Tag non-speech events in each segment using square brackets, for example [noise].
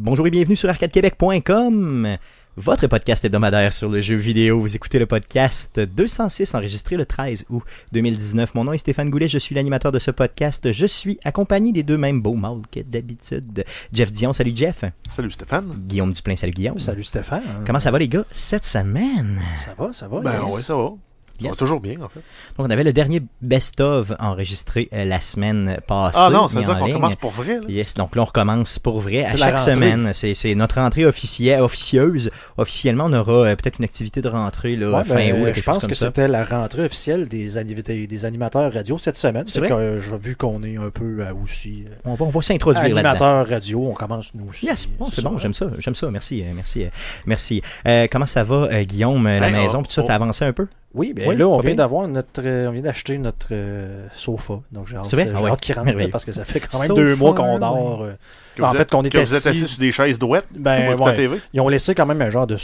Bonjour et bienvenue sur arcadequebec.com, votre podcast hebdomadaire sur le jeu vidéo. Vous écoutez le podcast 206 enregistré le 13 août 2019. Mon nom est Stéphane Goulet, je suis l'animateur de ce podcast. Je suis accompagné des deux mêmes beaux mâles que d'habitude. Jeff Dion, salut Jeff. Salut Stéphane. Guillaume Duplain, salut Guillaume. Salut Stéphane. Comment ça va les gars? Cette semaine? Ça va, ça va. Ben yes. oui, ça va. Yes. va toujours bien, en fait. Donc on avait le dernier best-of enregistré euh, la semaine passée. Ah non, ça veut dire qu'on commence pour vrai, là. Yes, donc là on recommence pour vrai à C'est chaque semaine. C'est, c'est notre rentrée officielle, officieuse. Officiellement, on aura euh, peut-être une activité de rentrée là, Ouais, fin ben, août, je pense que c'était la rentrée officielle des, ani- des, des animateurs radio cette semaine. C'est vrai? que, euh, vu qu'on est un peu aussi On va, on va s'introduire là-dedans. animateurs radio. On commence nous aussi. Yes, bon, c'est ça. bon, j'aime ça, j'aime ça, merci, merci, merci. Euh, comment ça va, Guillaume, la Ben, maison, oh, puis tout ça, oh. t'as avancé un peu? Oui, ben Oui, là, on vient d'avoir notre, euh, on vient d'acheter notre euh, sofa. Donc j'ai hâte, C'est vrai? j'ai Ah ouais. hâte qu'il rentre [laughs] parce que ça fait quand même Sofa, deux mois qu'on ouais. dort. euh, Que en fait, qu'on est que vous êtes assis- assis sur des chaises douettes. Ben, pour écouter ouais. la TV. Ils ont laissé quand même un genre de.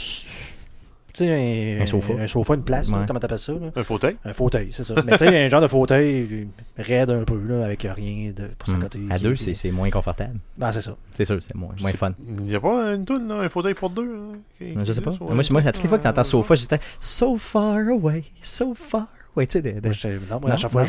Tu sais, un, Un sofa. Un sofa, une place, là, comment t'appelles ça? là? Un fauteuil. Un fauteuil, c'est ça. Mais tu sais, un genre de fauteuil raide un peu, là, avec rien de, pour Hmm. s'accoter. À deux, c'est, c'est moins confortable. Ben, c'est ça. C'est sûr, c'est moins, moins fun. Il n'y a pas une toune, là, un fauteuil pour deux. hein, qui- Je sais pas. Moi, moi, à toutes les fois que t'entends sofa, j'étais so far away, so far away, tu sais, de- de- Moi, j'étais- non, moi, Non, à chaque fois,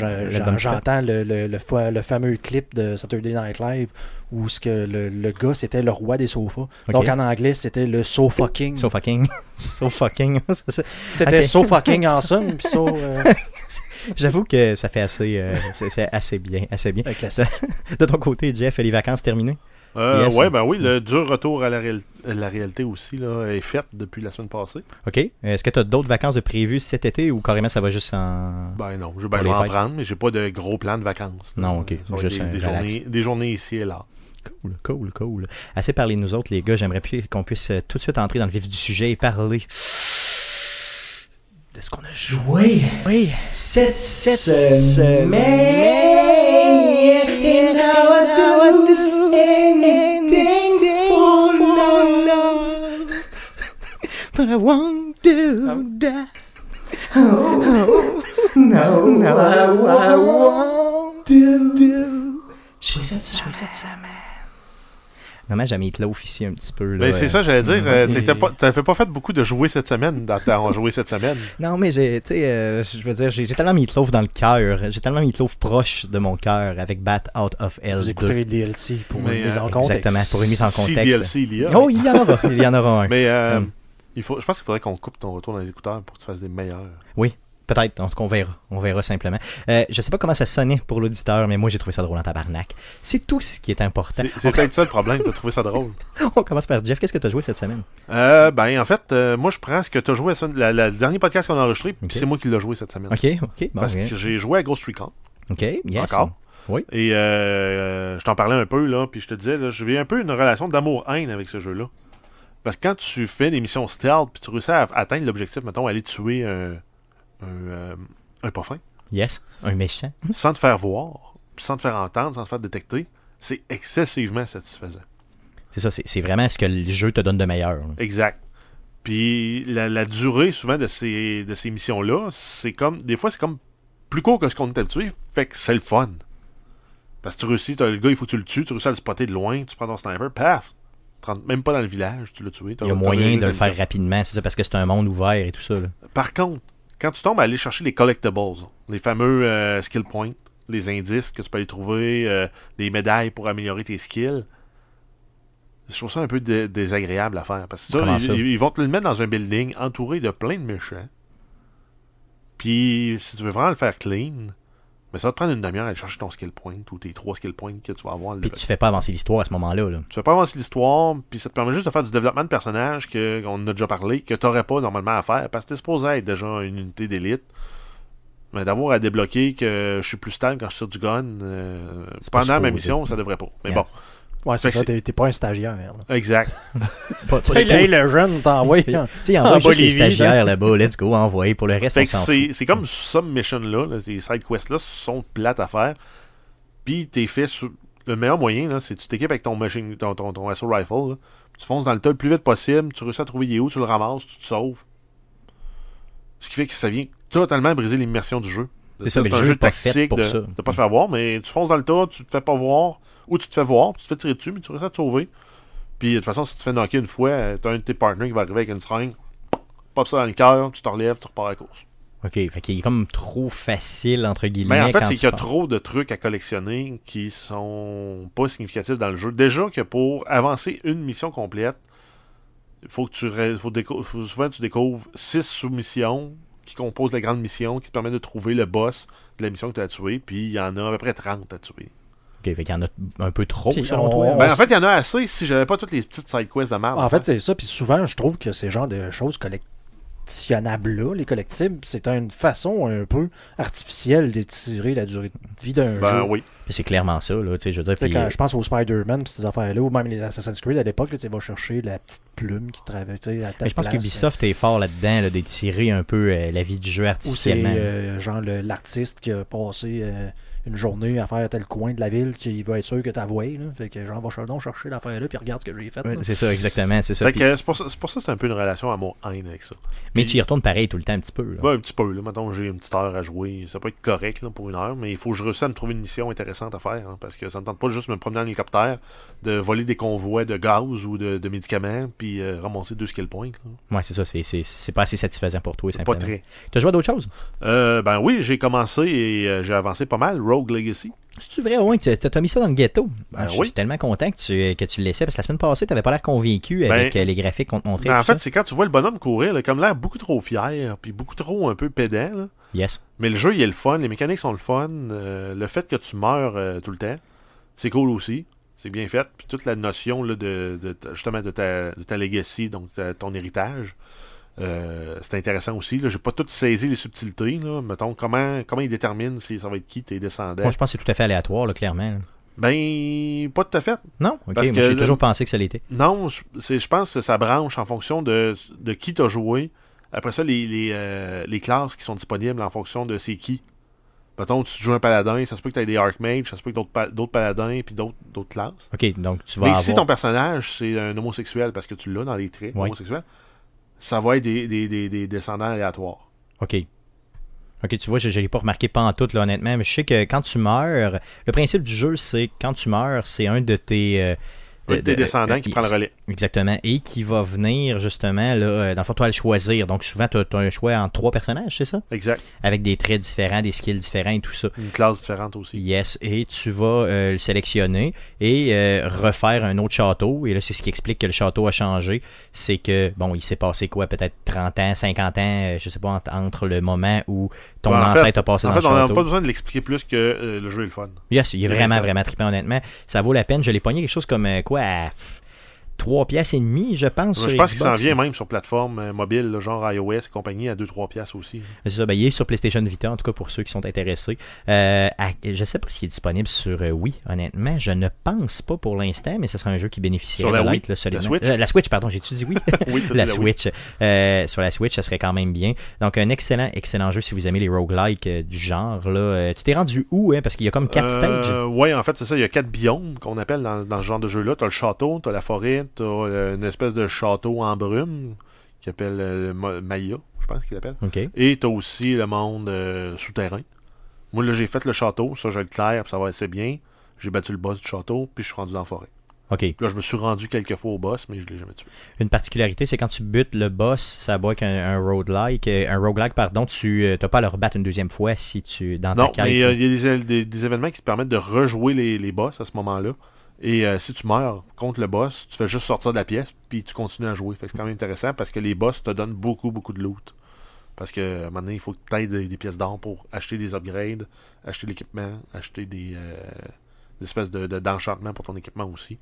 j'entends le, le, le, fa- le fameux clip de Saturday Night Live où ce que le, le gars, c'était le roi des sofas. Donc, en anglais, c'était le so fucking. so fucking, [laughs] so fucking, [laughs] c'est ça. C'était Ok. so fucking awesome. Puis so, euh, [laughs] J'avoue que ça fait assez, euh, c'est, assez bien, assez bien. De ton côté, Jeff, les vacances terminées? Euh, Yes. Ouais, ben oui, le dur retour à la, réal- la réalité aussi là, est fait depuis la semaine passée. OK. Est-ce que tu as d'autres vacances de prévues cet été ou carrément ça va juste en. Ben non, je, Pour ben, vais en fêtes? prendre, mais j'ai pas de gros plan de vacances. Non, ok. Juste des, journées, des journées ici et là. Cool, cool, cool. Assez parlé de nous autres, les gars. J'aimerais plus qu'on puisse euh, tout de suite entrer dans le vif du sujet et parler de ce qu'on a joué. Oui, cette, cette semaine. But I won't do that. [laughs] Oh, no, no, I won't do, do. Jouer cette semaine. Dommage à Meatloaf ici un petit peu. Ben, c'est euh, ça, j'allais dire. euh, pas- T'avais pas fait beaucoup de jouer cette semaine dans ta joué cette semaine. [laughs] Non, mais j'ai, tu sais, euh, je veux dire, j'ai tellement Meatloaf dans le cœur. J'ai tellement Meatloaf proche de mon cœur avec Bat Out of Hell. Vous 2. écouterez le DLC pour Mais, une mise euh, en contexte. Exactement, pour une mise en Si contexte. DLC il y a. Oh, il y en aura. Il y en aura un. Mais euh, Hum. Il faut, je pense qu'il faudrait qu'on coupe ton retour dans les écouteurs pour que tu fasses des meilleurs. Peut-être, en tout cas, on verra. On verra simplement. Euh, je sais pas comment ça sonnait pour l'auditeur, mais moi, j'ai trouvé ça drôle en tabarnak. C'est tout ce qui est important. C'est peut-être ça le problème, t'as trouvé ça drôle. [laughs] On commence par Jeff. Qu'est-ce que tu as joué cette semaine? Euh, ben, en fait, euh, moi, je prends ce que tu as joué la la- le dernier podcast qu'on a enregistré, puis c'est moi qui l'ai joué cette semaine. Ok, ok. Bon, Parce que j'ai joué à Ghost Recon, Ok, yes. encore. Oui. Et euh, je t'en parlais un peu, là, puis je te disais, là, je vis un peu une relation d'amour-haine avec ce jeu-là. Parce que quand tu fais des missions stealth, puis tu réussis à atteindre l'objectif, mettons, aller tuer un, un, euh, un pas fin, Yes. Un méchant. [laughs] sans te faire voir, sans te faire entendre, sans te faire détecter, c'est excessivement satisfaisant. C'est ça, c'est vraiment ce que le jeu te donne de meilleur. là. Exact. Puis la, la durée souvent de ces, de ces missions-là, c'est comme. Des fois, c'est comme plus court que ce qu'on est habitué, fait que c'est le fun. Parce que tu réussis, t'as le gars, il faut que tu le tues, tu réussis à le spotter de loin, tu prends ton sniper, paf! Même pas dans le village, tu l'as tué. Il y a moyen de le faire rapidement, c'est ça, parce que c'est un monde ouvert et tout ça. là. Par contre, quand tu tombes à aller chercher les collectibles, les fameux euh, skill points, les indices que tu peux aller trouver, euh, les médailles pour améliorer tes skills, je trouve ça un peu dé- désagréable à faire. Parce que ça, Comment ils, ça? ils vont te le mettre dans un building entouré de plein de méchants. Puis, si tu veux vraiment le faire clean, mais ça va te prendre une demi-heure à aller chercher ton skill point ou tes trois skill points que tu vas avoir. Puis tu fais pas avancer l'histoire à ce moment-là. là. Tu fais pas avancer l'histoire, puis ça te permet juste de faire du développement de personnage que on en a déjà parlé, que t'aurais pas normalement à faire, parce que t'es supposé être déjà une unité d'élite. Mais d'avoir à débloquer que je suis plus stable quand je tire du gun euh, pendant ma mission, ça devrait pas. Mais Yes. bon, Ouais, c'est ça, t'es t'es pas un stagiaire. là. exact. [laughs] Pas- pas- Hey, hey, le jeune t'envoie. [laughs] Tu sais, envoie En juste les Bolivie, stagiaires là-bas, let's go, envoyer pour le reste, Fait on que s'en fout. c'est comme some mission-là, là, ces side quests-là sont plates à faire. Puis t'es fait sur. Le meilleur moyen, là, c'est que tu t'équipes avec ton machine, ton, ton, ton assault rifle. là. Tu fonces dans le tas le plus vite possible, tu réussis à trouver où, tu le ramasses, tu te sauves. Ce qui fait que ça vient totalement briser l'immersion du jeu. C'est ça, mais le un jeu jeu pas fait tactique pour de, ça. de pas te faire voir, mais tu fonces dans le tas, tu te fais pas voir, ou tu te fais voir, tu te fais tirer dessus, mais tu réussis à te sauver. Puis de toute façon, si tu te fais knocker une fois, euh, t'as un de tes partenaires qui va arriver avec une seringue, pop ça dans le cœur, tu te relèves, tu repars à la course. OK, fait qu'il est comme trop facile, entre guillemets. Mais en fait, c'est qu'il y a trop de trucs à collectionner qui sont pas significatifs dans le jeu. Déjà que pour avancer une mission complète, il faut que tu faut faut- souvent tu découvres six sous-missions qui composent la grande mission qui te permettent de trouver le boss de la mission que tu as tué, puis il y en a à peu près 30 à tuer. OK, fait qu'il y en a un peu trop, Puis selon on- toi. on- Ben, en fait, il y en a assez si j'avais pas toutes les petites side quests de merde. En fait, c'est ça. Puis souvent, je trouve que ces genres de choses collectionnables-là, les collectibles, c'est une façon un peu artificielle d'étirer la durée de vie d'un ben jeu. oui. Puis c'est clairement ça, là. Tu sais, je veux dire, Tu sais, puis, euh, quand je pense aux Spider-Man pis ces affaires-là, ou même les Assassin's Creed à l'époque, là, tu sais, va chercher la petite plume qui travaille tu sais, à mais telle je pense place, qu'Ubisoft est fort là-dedans, là, d'étirer un peu euh, la vie du jeu Ou c'est artificiellement. euh, genre le- l'artiste qui a passé euh, une journée à faire tel coin de la ville qui veut être sûr que t'as voué. Là. Fait que genre, va donc chercher l'affaire là puis regarde ce que j'ai fait. C'est ça, exactement. C'est ça. Que c'est pour ça c'est pour ça que c'est un peu une relation amour-haine avec ça. mais tu y retournes pareil tout le temps, un petit peu. là. Ben, un petit peu, là. Mettons, j'ai une petite heure à jouer. Ça peut être correct, là, pour une heure, mais il faut que je réussisse à me trouver une mission intéressante à faire, hein, parce que ça ne tente pas juste de me promener en hélicoptère, de voler des convois de gaz ou de, de médicaments, puis euh, ramasser deux skill points. là. Ouais, c'est ça. C'est, c'est, c'est pas assez satisfaisant pour toi, Pas très. Tu as joué à d'autres choses? Euh, ben oui, j'ai commencé et euh, j'ai avancé pas mal. Rogue Legacy. C'est-tu vrai, ouais, tu as mis ça dans le ghetto? Ben Ah, je oui. suis tellement content que tu, que tu le laissais, parce que la semaine passée, tu n'avais pas l'air convaincu avec Ben, euh, les graphiques qu'on te montrait. Ben, en fait, c'est quand tu vois le bonhomme courir, comme l'air beaucoup trop fier, puis beaucoup trop un peu pédant. là. Yes. Mais le jeu, il est le fun, les mécaniques sont le fun. euh, le fait que tu meurs euh, tout le temps, c'est cool aussi. C'est bien fait. Puis toute la notion là, de, justement de ta, de ta legacy, donc ta- ton héritage, euh, c'est intéressant aussi. Là. J'ai pas tout saisi les subtilités. Là. Mettons, comment, comment il détermine si ça va être qui tes descendants? Moi, je pense que c'est tout à fait aléatoire, là, clairement. Ben, pas tout à fait. Non? Ok, Parce moi, que j'ai toujours pensé que ça l'était. Non, je, je pense que ça branche en fonction de, de qui t'as joué. Après ça, les, les, euh, les classes qui sont disponibles en fonction de c'est qui. Mettons, tu joues un paladin, ça se peut que tu aies des archmages, ça se peut que d'autres d'autres paladins puis d'autres d'autres classes. Ok, donc tu vas Mais avoir... si ton personnage, c'est un homosexuel, parce que tu l'as dans les traits Ouais. homosexuels, ça va être des, des, des, des descendants aléatoires. OK. OK, tu vois, je n'ai pas remarqué pas en tout, là, honnêtement, mais je sais que quand tu meurs, le principe du jeu, c'est quand tu meurs, c'est un de tes... euh, de tes de- descendants qui prend le relais. Exactement. Et qui va venir, justement, là, euh, dans le fond, toi, le choisir. Donc, souvent, tu as, un choix en trois personnages, c'est ça? Exact. Avec des traits différents, des skills différents et tout ça. Une classe différente aussi. Yes, et tu vas euh, le sélectionner et euh, refaire un autre château. Et là, c'est ce qui explique que le château a changé. C'est que, bon, il s'est passé quoi, peut-être 30 ans, 50 ans, je sais pas, entre le moment où ton Ouais, en fait- ancêtre a passé En dans fait, le on n'a pas besoin de l'expliquer plus que euh, le jeu est le fun. Yes, il est Il est vraiment, vraiment trippant, honnêtement. Ça vaut la peine. Je l'ai pogné quelque chose comme, euh, quoi, à 3 pièces et demie, je pense. je sur pense qu'il s'en vient même sur plateforme euh, mobile, là, genre iOS et compagnie, à 2-3 piastres aussi. C'est ça, ben, il est sur PlayStation Vita, en tout cas pour ceux qui sont intéressés. Euh, à- je sais pas s'il est disponible sur euh, Wii, honnêtement. Je ne pense pas pour l'instant, mais ce sera un jeu qui bénéficierait Sur la de Wii? là. La Switch? Euh, la Switch, pardon, j'ai-tu dit [laughs] oui? Oui, la la. Switch. Euh, sur la Switch, ça serait quand même bien. Donc, un excellent, excellent jeu si vous aimez les roguelikes du genre. Là. Tu t'es rendu où, hein? Parce qu'il y a comme quatre stages. Ouais, en fait, c'est ça. Il y a quatre biomes qu'on appelle dans, dans ce genre de jeu-là. T'as le château, t'as la forêt, t'as euh, une espèce de château en brume qui appelle euh, Ma- Maya, je pense qu'il appelle. Et t'as aussi le monde euh, souterrain. Moi, là, j'ai fait le château, ça, je le claire, puis ça va assez bien. J'ai battu le boss du château, puis je suis rendu dans la forêt. OK. Puis là, je me suis rendu quelques fois au boss, mais je l'ai jamais tué. Une particularité, c'est quand tu butes le boss, ça va avec un, roguelike. euh, Un roguelike, pardon, tu n'as pas à le rebattre une deuxième fois si tu dans Non, ta mais euh, il y a des, des- des événements qui te permettent de rejouer les, les boss à ce moment-là. Et euh, si tu meurs contre le boss, tu fais juste sortir de la pièce, puis tu continues à jouer. C'est quand même intéressant parce que les boss te donnent beaucoup, beaucoup de loot. Parce que à un moment donné, il faut que tu aies des, pièces d'or pour acheter des upgrades, acheter l'équipement, acheter des, euh, espèces de- d'enchantements pour ton équipement aussi.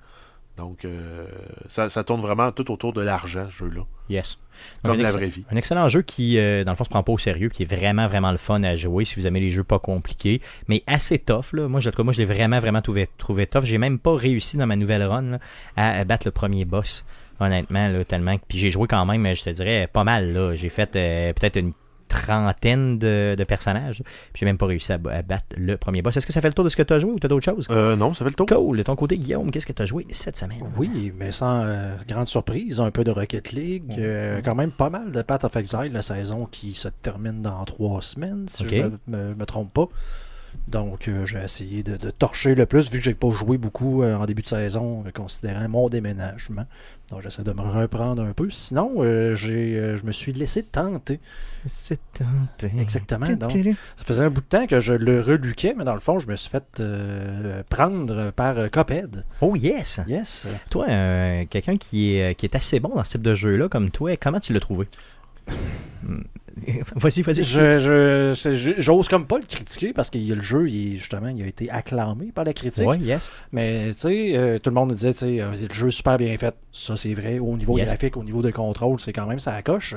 Donc, euh, ça, ça tourne vraiment tout autour de l'argent, ce jeu-là. Yes. Comme la vraie vie. un excellent jeu qui, euh, dans le fond, se prend pas au sérieux, qui est vraiment, vraiment le fun à jouer si vous aimez les jeux pas compliqués, mais assez tough. Là. Moi, je, moi, je l'ai vraiment, vraiment trouvé, trouvé tough. J'ai même pas réussi dans ma nouvelle run là, à, à battre le premier boss, honnêtement, là, tellement. que- Puis j'ai joué quand même, je te dirais, pas mal. là. J'ai fait euh, peut-être une trentaine de, de personnages. Puis j'ai même pas réussi à, à battre le premier boss. Est-ce que ça fait le tour de ce que tu as joué ou tu as d'autres choses? Euh, non, ça fait le tour. Cool. De ton côté, Guillaume, qu'est-ce que tu as joué cette semaine? Oui, mais sans euh, grande surprise, un peu de Rocket League, euh, quand même pas mal de Path of Exile, la saison qui se termine dans trois semaines, si je me, me- me trompe pas. Donc, euh, j'ai essayé de, de torcher le plus, vu que j'ai pas joué beaucoup euh, en début de saison, euh, considérant mon déménagement. Donc, j'essaie de me reprendre un peu. Sinon, euh, j'ai, euh, je me suis laissé tenter. C'est Exactement, donc. Ça faisait un bout de temps que je le reluquais, mais dans le fond, je me suis fait euh, prendre par Cuphead. Oh yes! Yes. Toi, quelqu'un qui est, qui est assez bon dans ce type de jeu-là, comme toi, comment tu l'as trouvé? [laughs] [laughs] Vas-y, vas-y. Je, j'ose comme pas le critiquer parce que le jeu, il, justement, il a été acclamé par la critique. Ouais, yes. Mais tu sais, euh, tout le monde disait, tu sais, euh, le jeu est super bien fait. Ça, c'est vrai. Au niveau Yes. graphique, au niveau de contrôle, c'est quand même ça coche.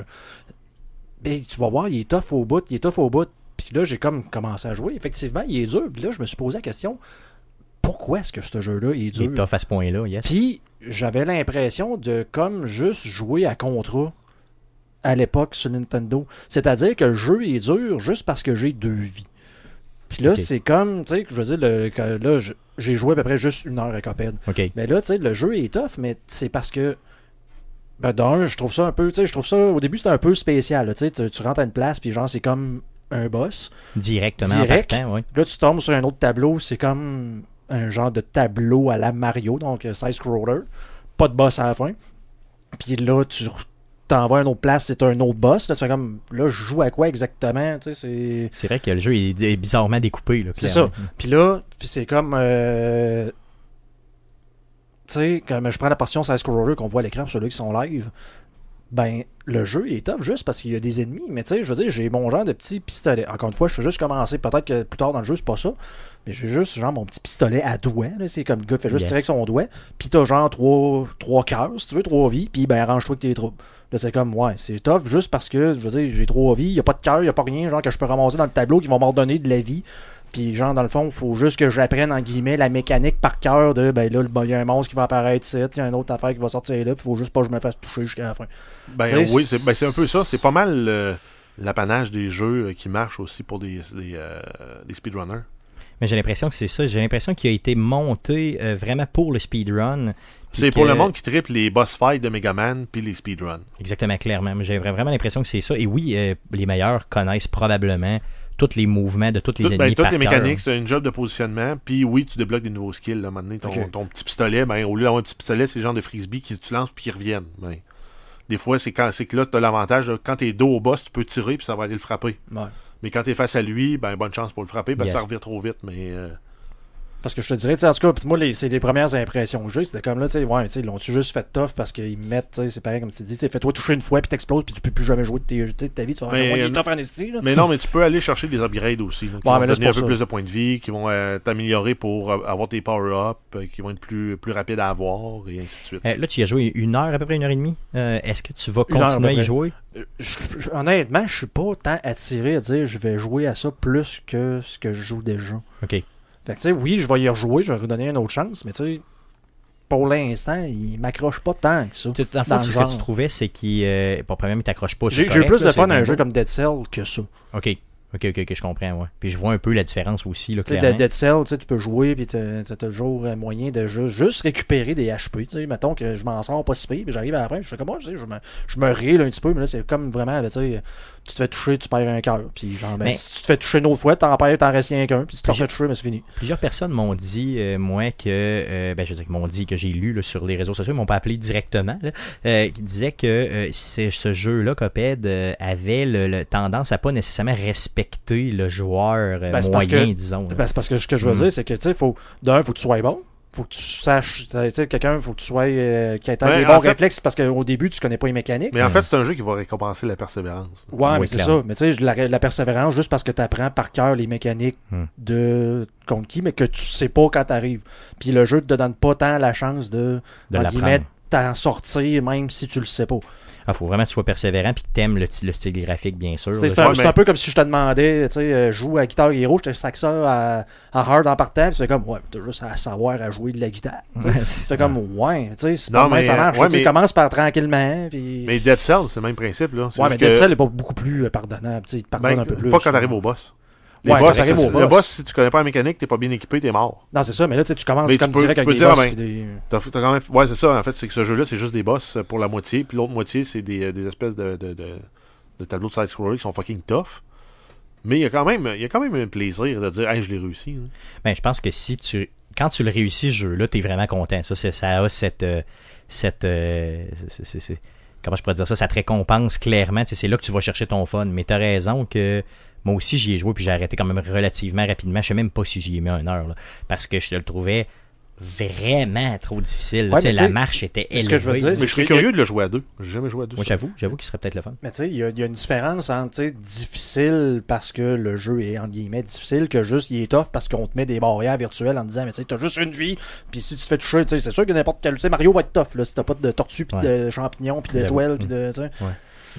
Mais tu vas voir, il est tough au bout, il est tough au bout. Puis là, j'ai comme commencé à jouer. Effectivement, il est dur. Puis là, je me suis posé la question, pourquoi est-ce que ce jeu-là est Il dur? est tough à ce point-là, yes. Puis j'avais l'impression de comme juste jouer à Contra à l'époque sur Nintendo. C'est-à-dire que le jeu est dur juste parce que j'ai deux vies. Puis là, c'est comme, tu sais, je veux dire, le- là, j'ai joué à peu près juste une heure à. OK. Mais là, tu sais, le jeu est tough, mais c'est parce que. Ben, d'un, je trouve ça un peu. Tu sais, je trouve ça. Au début, c'était un peu spécial. là, Tu sais, tu tu rentres à une place, puis genre, c'est comme un boss. Directement Direct. en partant, là, tu tombes sur un autre tableau, c'est comme un genre de tableau à la Mario, donc euh, side-scroller. Pas de boss à la fin. Puis là, tu t'envoies à une autre place, c'est un autre boss. Là, tu comme. Là, je joue à quoi exactement Tu sais, c'est. C'est vrai que le jeu est, est bizarrement découpé. là, C'est clairement. Puis là, puis c'est comme. euh, Tu sais, comme je prends la portion side scroller qu'on voit à l'écran pour ceux qui sont live. Ben, le jeu il est top juste parce qu'il y a des ennemis. Mais tu sais, je veux dire, j'ai mon genre de petit pistolet. Encore une fois, je suis juste commencer. Peut-être que plus tard dans le jeu, c'est pas ça. Mais j'ai juste genre mon petit pistolet à doigt. là. C'est comme le gars fait juste Yes. tirer avec son doigt. Puis t'as genre trois, trois cœurs, si tu veux, trois vies. Puis ben, arrange-toi avec tes troupes. Là, c'est comme, ouais, c'est tough juste parce que, je veux dire, j'ai trois vies. Y a pas de cœur, y a pas rien, genre, que je peux ramasser dans le tableau qui vont m'ordonner de la vie. Puis, genre, dans le fond, faut juste que j'apprenne, en guillemets, la mécanique par cœur de, ben là, il y a un monstre qui va apparaître ici, il y a une autre affaire qui va sortir là, puis faut juste pas que je me fasse toucher jusqu'à la fin. Ben oui, c'est ben, c'est un peu ça. C'est pas mal euh, l'apanage des jeux euh, qui marchent aussi pour des, des, euh, des speedrunners. Mais j'ai l'impression que c'est ça. J'ai l'impression qu'il a été monté euh, vraiment pour le speedrun. C'est pour le monde qui triple les boss fights de Megaman puis les speedruns. Exactement, clairement. J'ai vraiment l'impression que c'est ça. Et oui, euh, les meilleurs connaissent probablement tous les mouvements de toutes les Tout- ben, toutes par les cœur. mécaniques, c'est une job de positionnement. Puis oui, tu débloques des nouveaux skills. Là, maintenant, ton, ton petit pistolet, ben, au lieu d'avoir un petit pistolet, c'est le genre de frisbee qui tu lances puis qui reviennent. Ben, des fois, c'est quand c'est que là, tu as l'avantage. Quand tu es dos au boss, tu peux tirer puis ça va aller le frapper. Ouais. Mais quand tu es face à lui, ben, bonne chance pour le frapper parce que ça revient trop vite. Mais euh, Parce que je te dirais, en tout cas, puis moi, les- c'est les premières impressions que j'ai. C'était comme là, tu sais, ouais, tu sais, ils l'ont-tu juste fait tough parce qu'ils mettent, tu sais, c'est pareil comme tu dis, tu sais, fais-toi toucher une fois puis t'exploses puis tu peux plus jamais jouer de, ta vie. Tu vas Mais, avoir euh, des tough en esti, là. Mais non, mais tu peux aller chercher des upgrades aussi. là, qui Ouais, vont mais te là, donner un peu plus de points de vie, qui vont euh, t'améliorer pour euh, avoir tes power-up, euh, qui vont être plus, plus rapides à avoir, et ainsi de suite. Euh, là, tu y as joué une heure, à peu près une heure et demie. Euh, Est-ce que tu vas Une heure, à continuer à y jouer? Je- je- honnêtement, je suis pas tant attiré à dire je vais jouer à ça plus que ce que je joue déjà. OK. Fait que, tu sais, oui, je vais y rejouer, je vais redonner une autre chance, mais tu sais, pour l'instant, il m'accroche pas tant que ça. Dans le ce que tu trouvais, c'est qu'il. Euh, bon, premièrement, il t'accroche pas. J'ai eu plus là, de fun à un jeu comme Dead Cell que ça. OK. OK, OK, OK, je comprends, ouais. Puis je vois un peu la différence aussi, là, Tu sais, clairement. Dead Cell, tu sais, tu peux jouer, puis t'as t'as toujours un moyen de juste, juste récupérer des HP. Tu sais, mettons que je m'en sors pas si pire, puis j'arrive à la fin, puis je fais comme moi, je me, je me un petit peu, mais là, c'est comme vraiment, tu sais, tu te fais toucher, tu perds un cœur. Puis genre, ben, Mais- si tu te fais toucher une autre fois, t'en perds, t'en restes rien qu'un, puis si tu te refais toucher, ben c'est fini. Plusieurs personnes m'ont dit, euh, moi, que. euh, ben, je veux dire, m'ont dit que j'ai lu là, sur les réseaux sociaux, ils m'ont pas appelé directement, là, euh, qui disaient que euh, c'est- ce jeu-là, Coped, euh, avait tendance à pas nécessairement respecter le joueur euh, Ben, moyen, que- disons. Ben, c'est parce que ce que je veux Mm. dire, c'est que, tu sais, faut, d'un, faut que tu sois bon. Faut que tu saches, tu sais, quelqu'un, faut que tu sois, euh, qui ait des bons fait- réflexes, parce qu'au début, tu connais pas les mécaniques. Mais en Mm. fait, c'est un jeu qui va récompenser la persévérance. Ouais, Oui, mais c'est ça. Mais tu sais, la, la persévérance, juste parce que tu apprends par cœur les mécaniques Hmm. de contre qui, mais que tu sais pas quand t'arrives. Puis le jeu te donne pas tant la chance de, de t'en sortir, même si tu le sais pas. Il faut vraiment que tu sois persévérant puis que tu aimes le, le style graphique, bien sûr. C'est un, mais- peu comme si je te demandais, tu sais, euh, joue à Guitar Hero, je te sac ça à, à hard en partant, puis c'est comme, ouais, t'as juste à savoir à jouer de la guitare. tu C'est comme, ouais, tu sais, c'est Non, mais, ça marche. ouais, tu mais- commence par tranquillement, puis... Mais Dead Cell, c'est le même principe. Là. Ouais, mais Dead Cell est pas beaucoup plus euh, pardonnable, tu sais, il te pardonne ben, un peu plus. Pas quand t'arrives au boss. Les Ouais, boss, au boss. Le boss, si tu connais pas la mécanique, t'es pas bien équipé, t'es mort. Non, c'est ça, mais là, tu sais, tu commences Mais tu comme peux- direct tu avec peux dire, boss, ben, puis des... T'as quand même... Ouais, c'est ça. En fait, c'est que ce jeu-là, c'est juste des boss pour la moitié. Puis l'autre moitié, c'est des, euh, des espèces de, de, de, de tableaux de side-scroller qui sont fucking tough. Mais il y a quand même, il y a quand même un plaisir de dire, hey, je l'ai réussi. hein. Ben, je pense que si tu quand tu le réussis ce jeu-là, t'es vraiment content. Ça, c'est- ça a cette euh, cette euh, c'est- c'est- c'est- comment je pourrais dire ça, ça te récompense clairement. Tu C'est là que tu vas chercher ton fun. Mais t'as raison que moi aussi j'y ai joué puis j'ai arrêté quand même relativement rapidement. Je sais même pas si j'y ai mis une heure là, parce que je le trouvais vraiment trop difficile. Ouais, Tu la tu marche était élevée. ce que je veux dire, Mais je serais a- curieux de le jouer à deux. J'ai jamais joué à deux. Moi j'avoue, j'avoue qu'il serait peut-être le fun. Mais tu sais, il y, a- il y a une différence entre tu difficile parce que le jeu est en guillemets difficile que juste il est tough parce qu'on te met des barrières virtuelles en disant mais tu sais, t'as juste une vie, puis si tu te fais toucher, tu sais, c'est sûr que n'importe quel. Tu sais, Mario va être tough là, si t'as pas de tortue, puis Ouais. de champignons, puis d'étoiles, puis de. tu sais.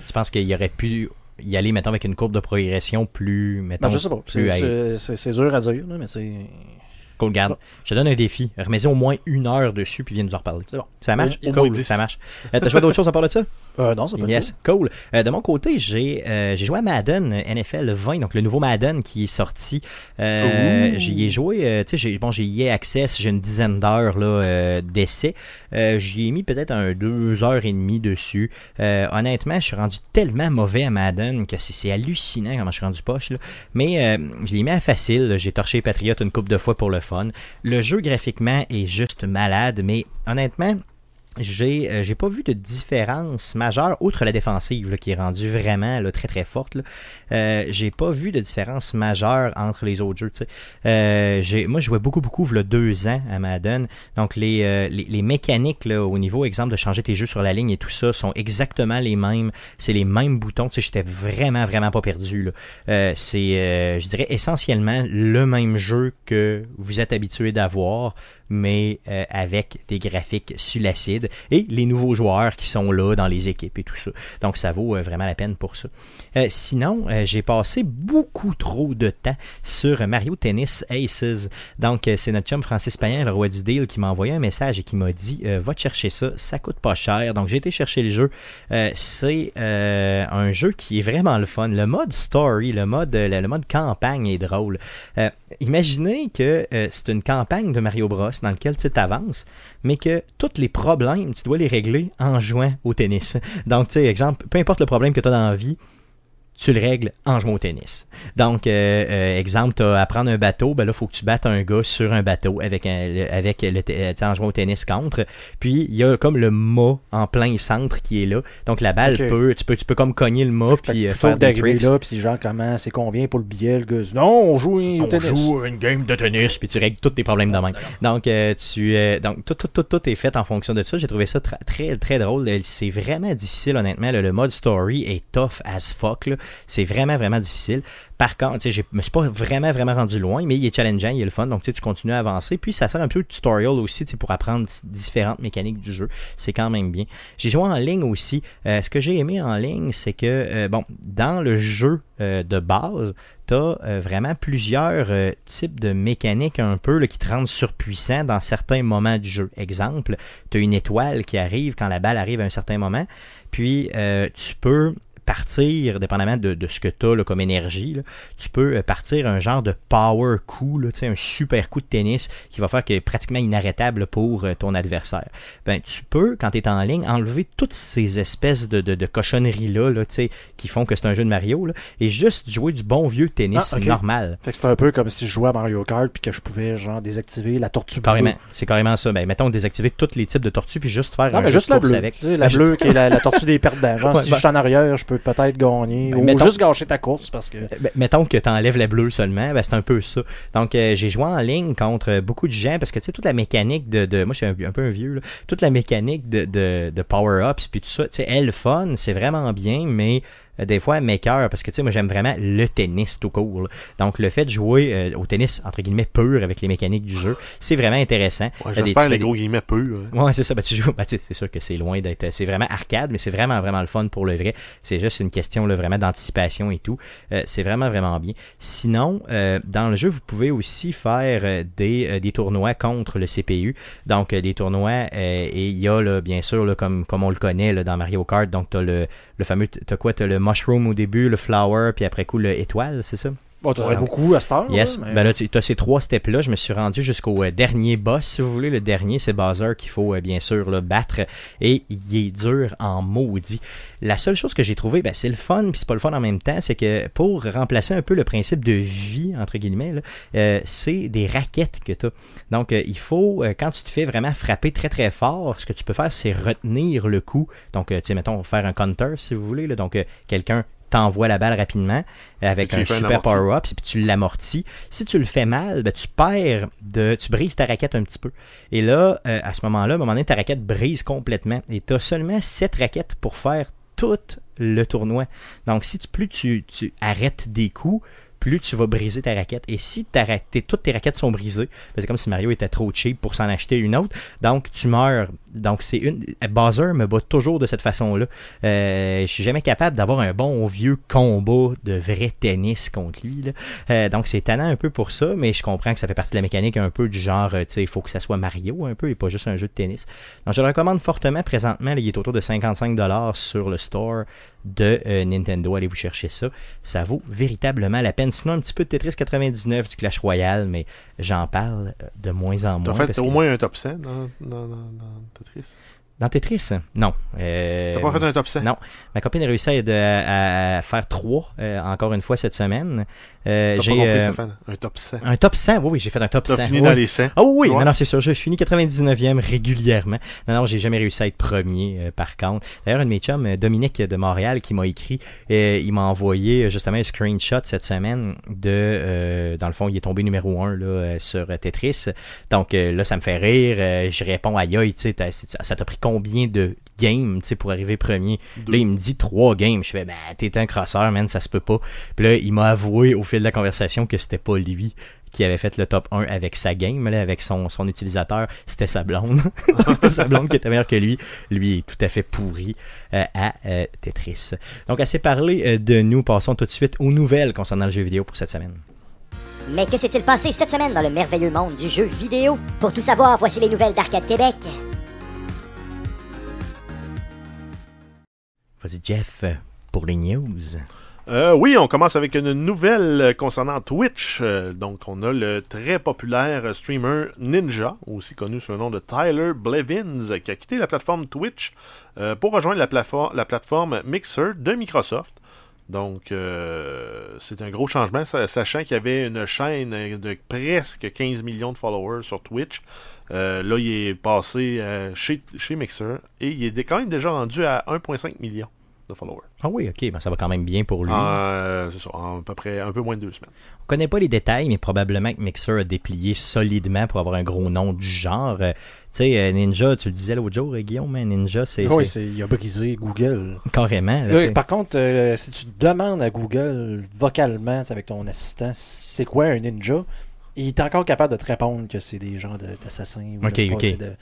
Je pense qu'il aurait pu y aller, mettons, avec une courbe de progression plus, mettons, Non, je sais pas. plus c'est- c'est dur à dire, là, mais c'est. Cool, garde. Je te donne un défi. Remets-y au moins une heure dessus, puis viens nous en reparler. C'est bon. Ça marche? Au- au moins cool, ça marche. Euh, T'as joué d'autres choses à part de ça? Euh, non, ça fait Yes, cool. Euh, de mon côté, j'ai j'ai joué à Madden NFL 20, donc le nouveau Madden qui est sorti. J'y ai joué, tu sais, j'ai- bon, j'ai y ai access, j'ai une dizaine d'heures là d'essai. J'y ai mis peut-être un deux heures et demie dessus. Honnêtement, je suis rendu tellement mauvais à Madden que c'est hallucinant comment je suis rendu poche. Là. Mais je l'ai mis à facile. J'ai torché Patriot une couple de fois pour le Le jeu graphiquement est juste malade, mais honnêtement, j'ai euh, pas vu de différence majeure outre la défensive là, qui est rendue vraiment là, très très forte. Euh, j'ai pas vu de différence majeure entre les autres jeux euh, moi je jouais beaucoup beaucoup le deux ans à Madden. Donc les, euh, les, les mécaniques là, au niveau exemple de changer tes jeux sur la ligne et tout ça sont exactement les mêmes. C'est les mêmes boutons j'étais vraiment vraiment pas perdu. Euh, c'est euh, je dirais essentiellement le même jeu que vous êtes habitué d'avoir mais euh, avec des graphiques sur l'acide et les nouveaux joueurs qui sont là dans les équipes et tout ça. Donc ça vaut euh, vraiment la peine pour ça. Euh, sinon, euh, j'ai passé beaucoup trop de temps sur Mario Tennis Aces. Donc euh, c'est notre chum Francis Payan, le roi du deal, qui m'a envoyé un message et qui m'a dit va te chercher ça, ça coûte pas cher. Donc j'ai été chercher le jeu. C'est un jeu qui est vraiment le fun. Le mode story, le mode le, mode campagne est drôle. Imaginez que c'est une campagne de Mario Bros dans lequel tu avances, mais que tous les problèmes, tu dois les régler en jouant au tennis. Donc, tu sais, exemple, peu importe le problème que tu as dans la vie, tu le règles en jouant au tennis. Donc, euh, euh, exemple, tu as à prendre un bateau, ben là, faut que tu battes un gars sur un bateau avec un, le- avec le, euh, en jouant au tennis contre. Puis, il y a comme le mât en plein centre qui est là. Donc, la balle peut, tu peux, tu peux comme cogner le mât puis euh, faire des tricks. là, puis genre, comment, c'est combien pour le billet, le gars? Non, on joue au on tennis. joue une game de tennis puis tu règles tous tes problèmes de même. Donc euh, tu euh, donc tout, tout, tout, tout est fait en fonction de ça. J'ai trouvé ça très très drôle. C'est vraiment difficile honnêtement. là. Le mode story est tough as fuck. là. C'est vraiment vraiment difficile. Par contre, je me suis pas vraiment vraiment rendu loin, mais il est challengeant, il est le fun. Donc tu continues à avancer. Puis ça sert un peu de tutorial aussi, pour apprendre différentes mécaniques du jeu. C'est quand même bien. J'ai joué en ligne aussi. Euh, ce que j'ai aimé en ligne, c'est que euh, bon, dans le jeu euh, de base, tu as vraiment plusieurs euh, types de mécaniques un peu là, qui te rendent surpuissant dans certains moments du jeu. Exemple, tu as une étoile qui arrive quand la balle arrive à un certain moment, puis euh, tu peux partir, dépendamment de, de ce que tu as comme énergie, là, tu peux euh, partir un genre de power coup, là, un super coup de tennis qui va faire que est pratiquement inarrêtable pour euh, ton adversaire. Ben, tu peux, quand tu es en ligne, enlever toutes ces espèces de, de, de cochonneries-là là, qui font que c'est un jeu de Mario là, et juste jouer du bon vieux tennis Ah, normal. Fait que c'est un peu comme si je jouais à Mario Kart puis que je pouvais genre désactiver la tortue bleue. C'est carrément ça. Ben, mettons désactiver tous les types de tortues puis juste faire Non, un mais juste la bleue. avec. La Ben, bleue qui est la, la tortue des. Genre, [laughs] Ouais, si ben- je suis en arrière, je peux peut-être gagner. Ben, ou mettons- juste gâcher ta course parce que. Ben, mettons que tu enlèves la bleue seulement, ben c'est un peu ça. Donc euh, j'ai joué en ligne contre beaucoup de gens parce que tu sais toute la mécanique de, de moi je suis un, un peu un vieux là, toute la mécanique de, de, de power-ups puis tout ça, tu sais elle fun, c'est vraiment bien mais des fois m'écœure parce que tu sais moi j'aime vraiment le tennis tout court. là. Donc le fait de jouer euh, au tennis entre guillemets pur avec les mécaniques du jeu, c'est vraiment intéressant. Ouais, des- J'espère les gros guillemets peu. hein. Ouais, c'est ça. Ben, tu joues. ben, tu sais, c'est sûr que c'est loin d'être. C'est vraiment arcade, mais c'est vraiment, vraiment le fun pour le vrai. C'est juste une question là, vraiment d'anticipation et tout. Euh, c'est vraiment, vraiment bien. Sinon, euh, dans le jeu, vous pouvez aussi faire euh, des, euh, des tournois contre le CPU. Donc, euh, des tournois, euh, et il y a, là, bien sûr, là, comme, comme on le connaît là, dans Mario Kart, donc tu as le, le fameux. Tu as quoi Tu as le mushroom au début, le flower, puis après coup, le étoile, c'est ça? Bon, t'aurais Ouais. beaucoup à cette heure. Yes, là, mais- ben là, tu as ces trois steps-là. Je me suis rendu jusqu'au euh, dernier boss, si vous voulez. Le dernier, c'est Bowser qu'il faut euh, bien sûr battre. Et il est dur en maudit. La seule chose que j'ai trouvé, ben, c'est le fun, puis c'est pas le fun en même temps, c'est que pour remplacer un peu le principe de vie, entre guillemets, euh, c'est des raquettes que tu as. Donc, euh, il faut, euh, quand tu te fais vraiment frapper très très fort, ce que tu peux faire, c'est retenir le coup. Donc, euh, tu sais, mettons, faire un counter, si vous voulez. là. Donc, euh, quelqu'un t'envoie la balle rapidement euh, avec un super power-up, puis tu l'amortis. Si tu le fais mal, ben, tu perds, de, tu brises ta raquette un petit peu. Et là, euh, à ce moment-là, à un moment donné, ta raquette brise complètement. Et tu as seulement 7 raquettes pour faire tout le tournoi. Donc, si tu, plus tu, tu arrêtes des coups, plus tu vas briser ta raquette. Et si toutes tes raquettes sont brisées, ben, c'est comme si Mario était trop cheap pour s'en acheter une autre. Donc, tu meurs. Donc, c'est une. Bowser me bat toujours de cette façon-là. Euh, je suis jamais capable d'avoir un bon vieux combat de vrai tennis contre lui. là. Euh, donc, c'est tannant un peu pour ça, mais je comprends que ça fait partie de la mécanique un peu du genre, euh, tu sais, il faut que ça soit Mario un peu et pas juste un jeu de tennis. Donc, je le recommande fortement présentement. là, il est autour de 55$ sur le store de euh, Nintendo. Allez vous chercher ça. Ça vaut véritablement la peine. Sinon, un petit peu de Tetris 99 du Clash Royale, mais j'en parle euh, de moins en T'as moins. fait parce au que- moins un top 100 dans, dans, dans, dans Tetris. Dans Tetris? Non. Euh, T'as pas fait un top 100 non. Ma copine a réussi à, de- à- à faire 3 encore une fois cette semaine. Euh, j'ai euh. Un top 100. un top 100. Oui, oui, j'ai fait un top 100. T'as fini dans les 100. Oh oui, Ouais. non, non, c'est sûr, je, je finis 99e régulièrement. Non, non, j'ai jamais réussi à être premier, euh, par contre. D'ailleurs, un de mes chums, euh, Dominique de Montréal, qui m'a écrit, euh, il m'a envoyé justement un screenshot cette semaine de, euh, dans le fond, il est tombé numéro 1 là, sur Tetris. Donc là, ça me fait rire. je réponds, aïe, aïe, tu sais, ça ça t'a pris combien de games, tu sais, pour arriver premier? Deux. Là, il me dit trois games. Je fais, ben, t'es un crosseur, man, ça se peut pas. Puis là, il m'a avoué au fil de la conversation que c'était pas lui qui avait fait le top 1 avec sa game, là, avec son, son utilisateur, c'était sa blonde. [laughs] [laughs] c'était sa blonde qui était meilleure que lui. Lui est tout à fait pourri euh, à euh, Tetris. Donc, assez parlé euh, de nous, passons tout de suite aux nouvelles concernant le jeu vidéo pour cette semaine. Mais que s'est-il passé cette semaine dans le merveilleux monde du jeu vidéo? Pour tout savoir, voici les nouvelles d'Arcade Québec. Vas-y, Jeff, pour les news. Euh, oui, on commence avec une nouvelle euh, concernant Twitch. Euh, donc, on a le très populaire streamer Ninja, aussi connu sous le nom de Tyler Blevins, qui a quitté la plateforme Twitch pour rejoindre la, plateforme Mixer de Microsoft. Donc, c'est un gros changement, sa- sachant qu'il y avait une chaîne de presque 15 millions de followers sur Twitch. Là, il est passé chez, Mixer et il est quand même déjà rendu à 1,5 million de followers. Ah oui, ok, ben ça va quand même bien pour lui. Euh, c'est ça, en à peu près un peu moins de deux semaines. On connaît pas les détails, mais probablement que Mixer a déplié solidement pour avoir un gros nom du genre. Euh, tu sais, euh, Ninja, tu le disais l'autre jour, Guillaume, hein, Ninja, c'est Oui, il a brisé Google. carrément. là, par contre, euh, si tu demandes à Google vocalement, avec ton assistant, c'est quoi un ninja, il est encore capable de te répondre que c'est des gens de- d'assassins. ou je Ok, sais pas, ok. tu sais, de-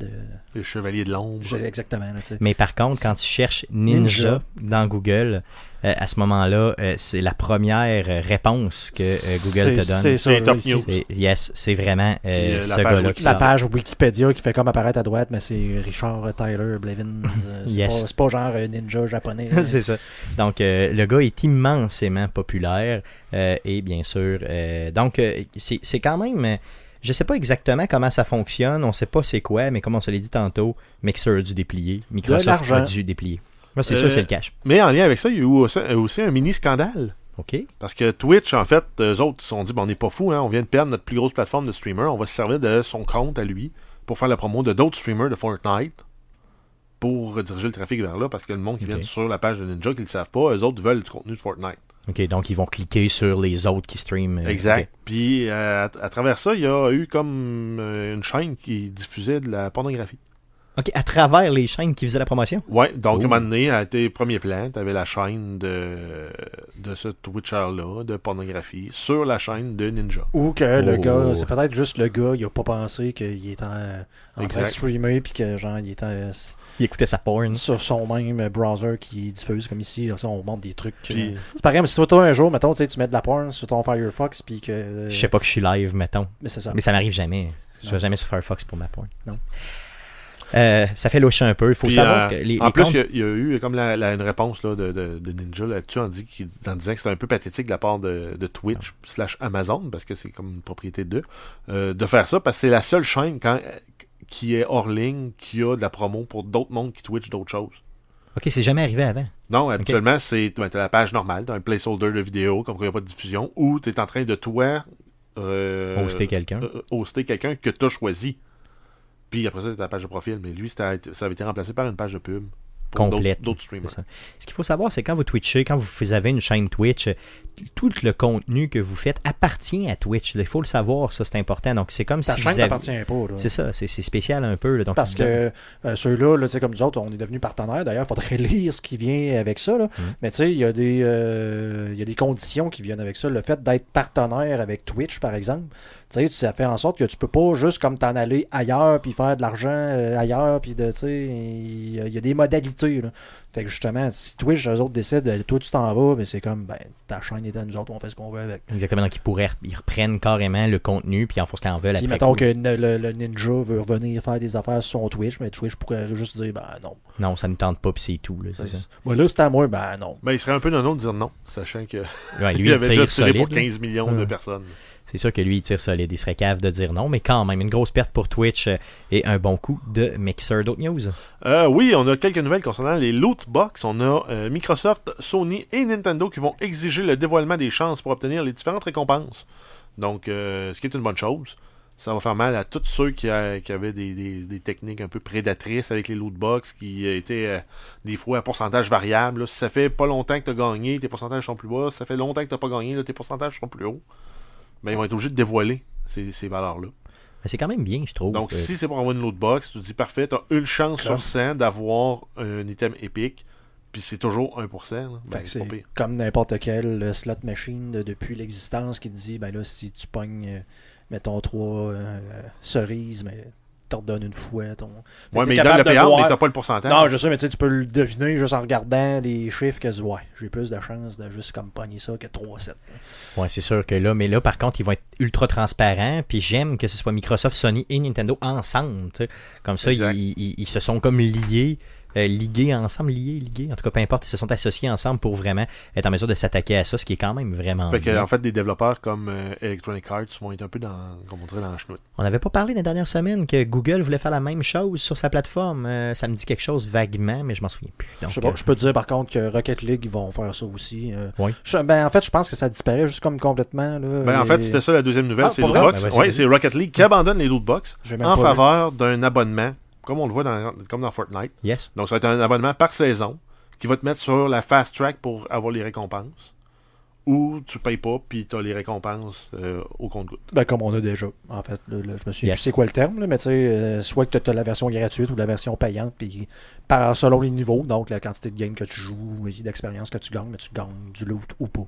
de- Les Chevaliers de l'Ombre. exactement. Là, tu sais. Mais par contre, quand tu cherches Ninja, Ninja. dans Google, euh, à ce moment-là, euh, c'est la première euh, réponse que euh, Google te donne. C'est. C'est top oui, news. C'est- Yes, c'est vraiment euh, Puis, euh, ce page gars-là. Qui La sort. page Wikipédia qui fait comme apparaître à droite, mais c'est Richard Tyler Blevins. Euh, c'est Yes. pas, c'est pas genre un ninja japonais. [laughs] c'est ça. Donc, euh, le gars est immensément populaire. euh, et bien sûr, euh, donc, euh, c'est c'est quand même. Euh, je sais pas exactement comment ça fonctionne. On sait pas c'est quoi, mais comme on se l'a dit tantôt, Mixer a dû déplier. Microsoft a dû déplier. Moi, c'est Euh, sûr que c'est le cash. Mais en lien avec ça, il y a eu aussi, aussi un mini scandale. OK. Parce que Twitch, en fait, eux autres se sont dit, bon, on n'est pas fous, hein, on vient de perdre notre plus grosse plateforme de streamer, on va se servir de son compte à lui pour faire la promo de d'autres streamers de Fortnite pour rediriger le trafic vers là, parce que le monde qui vient sur la page de Ninja, qui ne le savent pas, eux autres veulent du contenu de Fortnite. OK, donc ils vont cliquer sur les autres qui streament. euh, Exact. Puis euh, à, à travers ça, il y a eu comme euh, une chaîne qui diffusait de la pornographie. OK, à travers les chaînes qui faisaient la promotion? Ouais, donc Oh. à un moment donné, à tes premiers plans, t'avais la chaîne de, de ce Twitcher-là, de pornographie, sur la chaîne de Ninja. Ou que le Oh. gars, c'est peut-être juste le gars, il a pas pensé qu'il est en, en train de streamer puis que genre il est en- Il écoutait sa porn. sur son même browser qui diffuse comme ici. Ça, on montre des trucs. Puis- euh, C'est pareil, mais si toi, toi, un jour, mettons, tu sais, tu mets de la porn sur ton Firefox puis que. euh, Je sais pas que je suis live, mettons. Mais c'est ça. Mais ça m'arrive jamais. Je vais jamais sur Firefox pour ma porn. Non. Euh, ça fait loucher un peu. Il faut Puis, savoir euh, que les, en les plus, comptes- il y, a- il y a eu comme la, la- une réponse là, de, de- de Ninja là-dessus en, dit en disant que c'était un peu pathétique de la part de, de Twitch slash Amazon, parce que c'est comme une propriété d'eux, euh, de faire ça, parce que c'est la seule chaîne quand, qui est hors ligne qui a de la promo pour d'autres mondes qui Twitch d'autres choses. Ok, c'est jamais arrivé avant. Non, habituellement, c'est ben, la page normale, t'as un placeholder de vidéo, comme quoi il n'y a pas de diffusion, ou tu es en train de toi euh, Hoster quelqu'un. euh, hoster quelqu'un que tu as choisi. Puis après ça, t'as la page de profil, mais lui, ça avait été remplacé par une page de pub. Complète. d'autres- streamers. Ce qu'il faut savoir, c'est quand vous Twitchez, quand vous avez une chaîne Twitch, euh, tout le contenu que vous faites appartient à Twitch. Il faut le savoir, ça c'est important. Donc c'est comme Ta si chaîne vous avez... pas. C'est ça, c'est c'est spécial un peu. là. Donc, Parce que euh, ceux-là, là, tu sais, comme nous autres, on est devenus partenaires. D'ailleurs, il faudrait [laughs] lire ce qui vient avec ça. là. Mhm. Mais tu sais, il y, a des, euh, il y a des conditions qui viennent avec ça. Le fait d'être partenaire avec Twitch, par exemple, tu sais, ça fait en sorte que tu peux pas juste comme t'en aller ailleurs puis faire de l'argent euh, ailleurs. Puis de, tu sais, il y, a- il y a des modalités. Là. Fait que justement, si Twitch, eux autres décident, de, toi tu t'en vas, mais c'est comme, ben, ta chaîne est à nous autres, on fait ce qu'on veut avec. Exactement, donc ils pourraient, ils reprennent carrément le contenu puis en font ce qu'ils en veulent Puis après. mettons coup. que le, le ninja veut revenir faire des affaires sur son Twitch, mais Twitch pourrait juste dire, ben non. Non, ça ne tente pas puis c'est tout. Là, c'est ça. Moi, là, c'est à moi, ben non. Ben, il serait un peu nono de dire non, sachant que Ouais, [laughs] lui, il avait déjà tiré pour solide. là. 15 millions de Ouais. personnes. C'est sûr que lui, il tire solide. Il serait cave de dire non, mais quand même, une grosse perte pour Twitch euh, et un bon coup de Mixer. D'autres news? Euh, oui, on a quelques nouvelles concernant les loot box. On a euh, Microsoft, Sony et Nintendo qui vont exiger le dévoilement des chances pour obtenir les différentes récompenses. Donc, ce qui est une bonne chose. Ça va faire mal à tous ceux qui, avaient des, techniques un peu prédatrices avec les loot box qui étaient des fois à pourcentage variable. là. Si ça fait pas longtemps que tu as gagné, tes pourcentages sont plus bas. Si ça fait longtemps que tu pas gagné, là, tes pourcentages sont plus hauts. Ben, ils vont être obligés de dévoiler ces, ces valeurs-là. Mais c'est quand même bien, je trouve. Donc, Euh, si c'est pour avoir une loot box, tu te dis parfait, tu as une chance sur 100 d'avoir un item épique, puis c'est toujours 1%. là. Ben, c'est comme n'importe quelle euh, slot machine de- depuis l'existence qui te dit, ben là, si tu pognes, euh, mettons, trois euh, cerises, mais t'en redonnes une fois. Ton... Ouais, mais il donne le payout, voir- mais t'as pas le pourcentage. Non, je sais, mais tu sais, tu peux le deviner juste en regardant les chiffres que tu dis, ouais, j'ai plus de chances de juste comme pogner ça que 3-7. Ouais, c'est sûr que là, mais là, par contre, ils vont être ultra transparents. Puis j'aime que ce soit Microsoft, Sony et Nintendo ensemble. Comme ça, ils- ils se sont comme liés. Euh, ligués ensemble, liés, ligués. En tout cas, peu importe, ils se sont associés ensemble pour vraiment être en mesure de s'attaquer à ça, ce qui est quand même vraiment. Fait que, en fait, des développeurs comme euh, Electronic Arts vont être un peu dans, comme on dirait, dans la chenoute. On n'avait pas parlé dans les dernières semaines que Google voulait faire la même chose sur sa plateforme. Euh, ça me dit quelque chose vaguement, mais je m'en souviens plus. Donc, je, sais pas, je peux te dire par contre que Rocket League, ils vont faire ça aussi. euh. Oui. Je- ben, en fait, je pense que ça disparaît juste comme complètement. Là, Ben, en fait, c'était ça la deuxième nouvelle. Ah, c'est. Ben, ouais, Rocket League qui abandonne les loot box en faveur d'un abonnement, comme on le voit dans, comme dans Fortnite. yes. Donc, ça va être un abonnement par saison qui va te mettre sur la fast track pour avoir les récompenses. Ou tu payes pas, puis tu as les récompenses euh, au compte-goutte. Ben, comme on a déjà, en fait. là, là, je me suis Yes. plus c'est quoi le terme, là, mais tu sais, euh, soit que tu as la version gratuite ou la version payante, puis par, selon les niveaux, donc la quantité de games que tu joues et d'expérience que tu gagnes, mais tu gagnes du loot ou pas.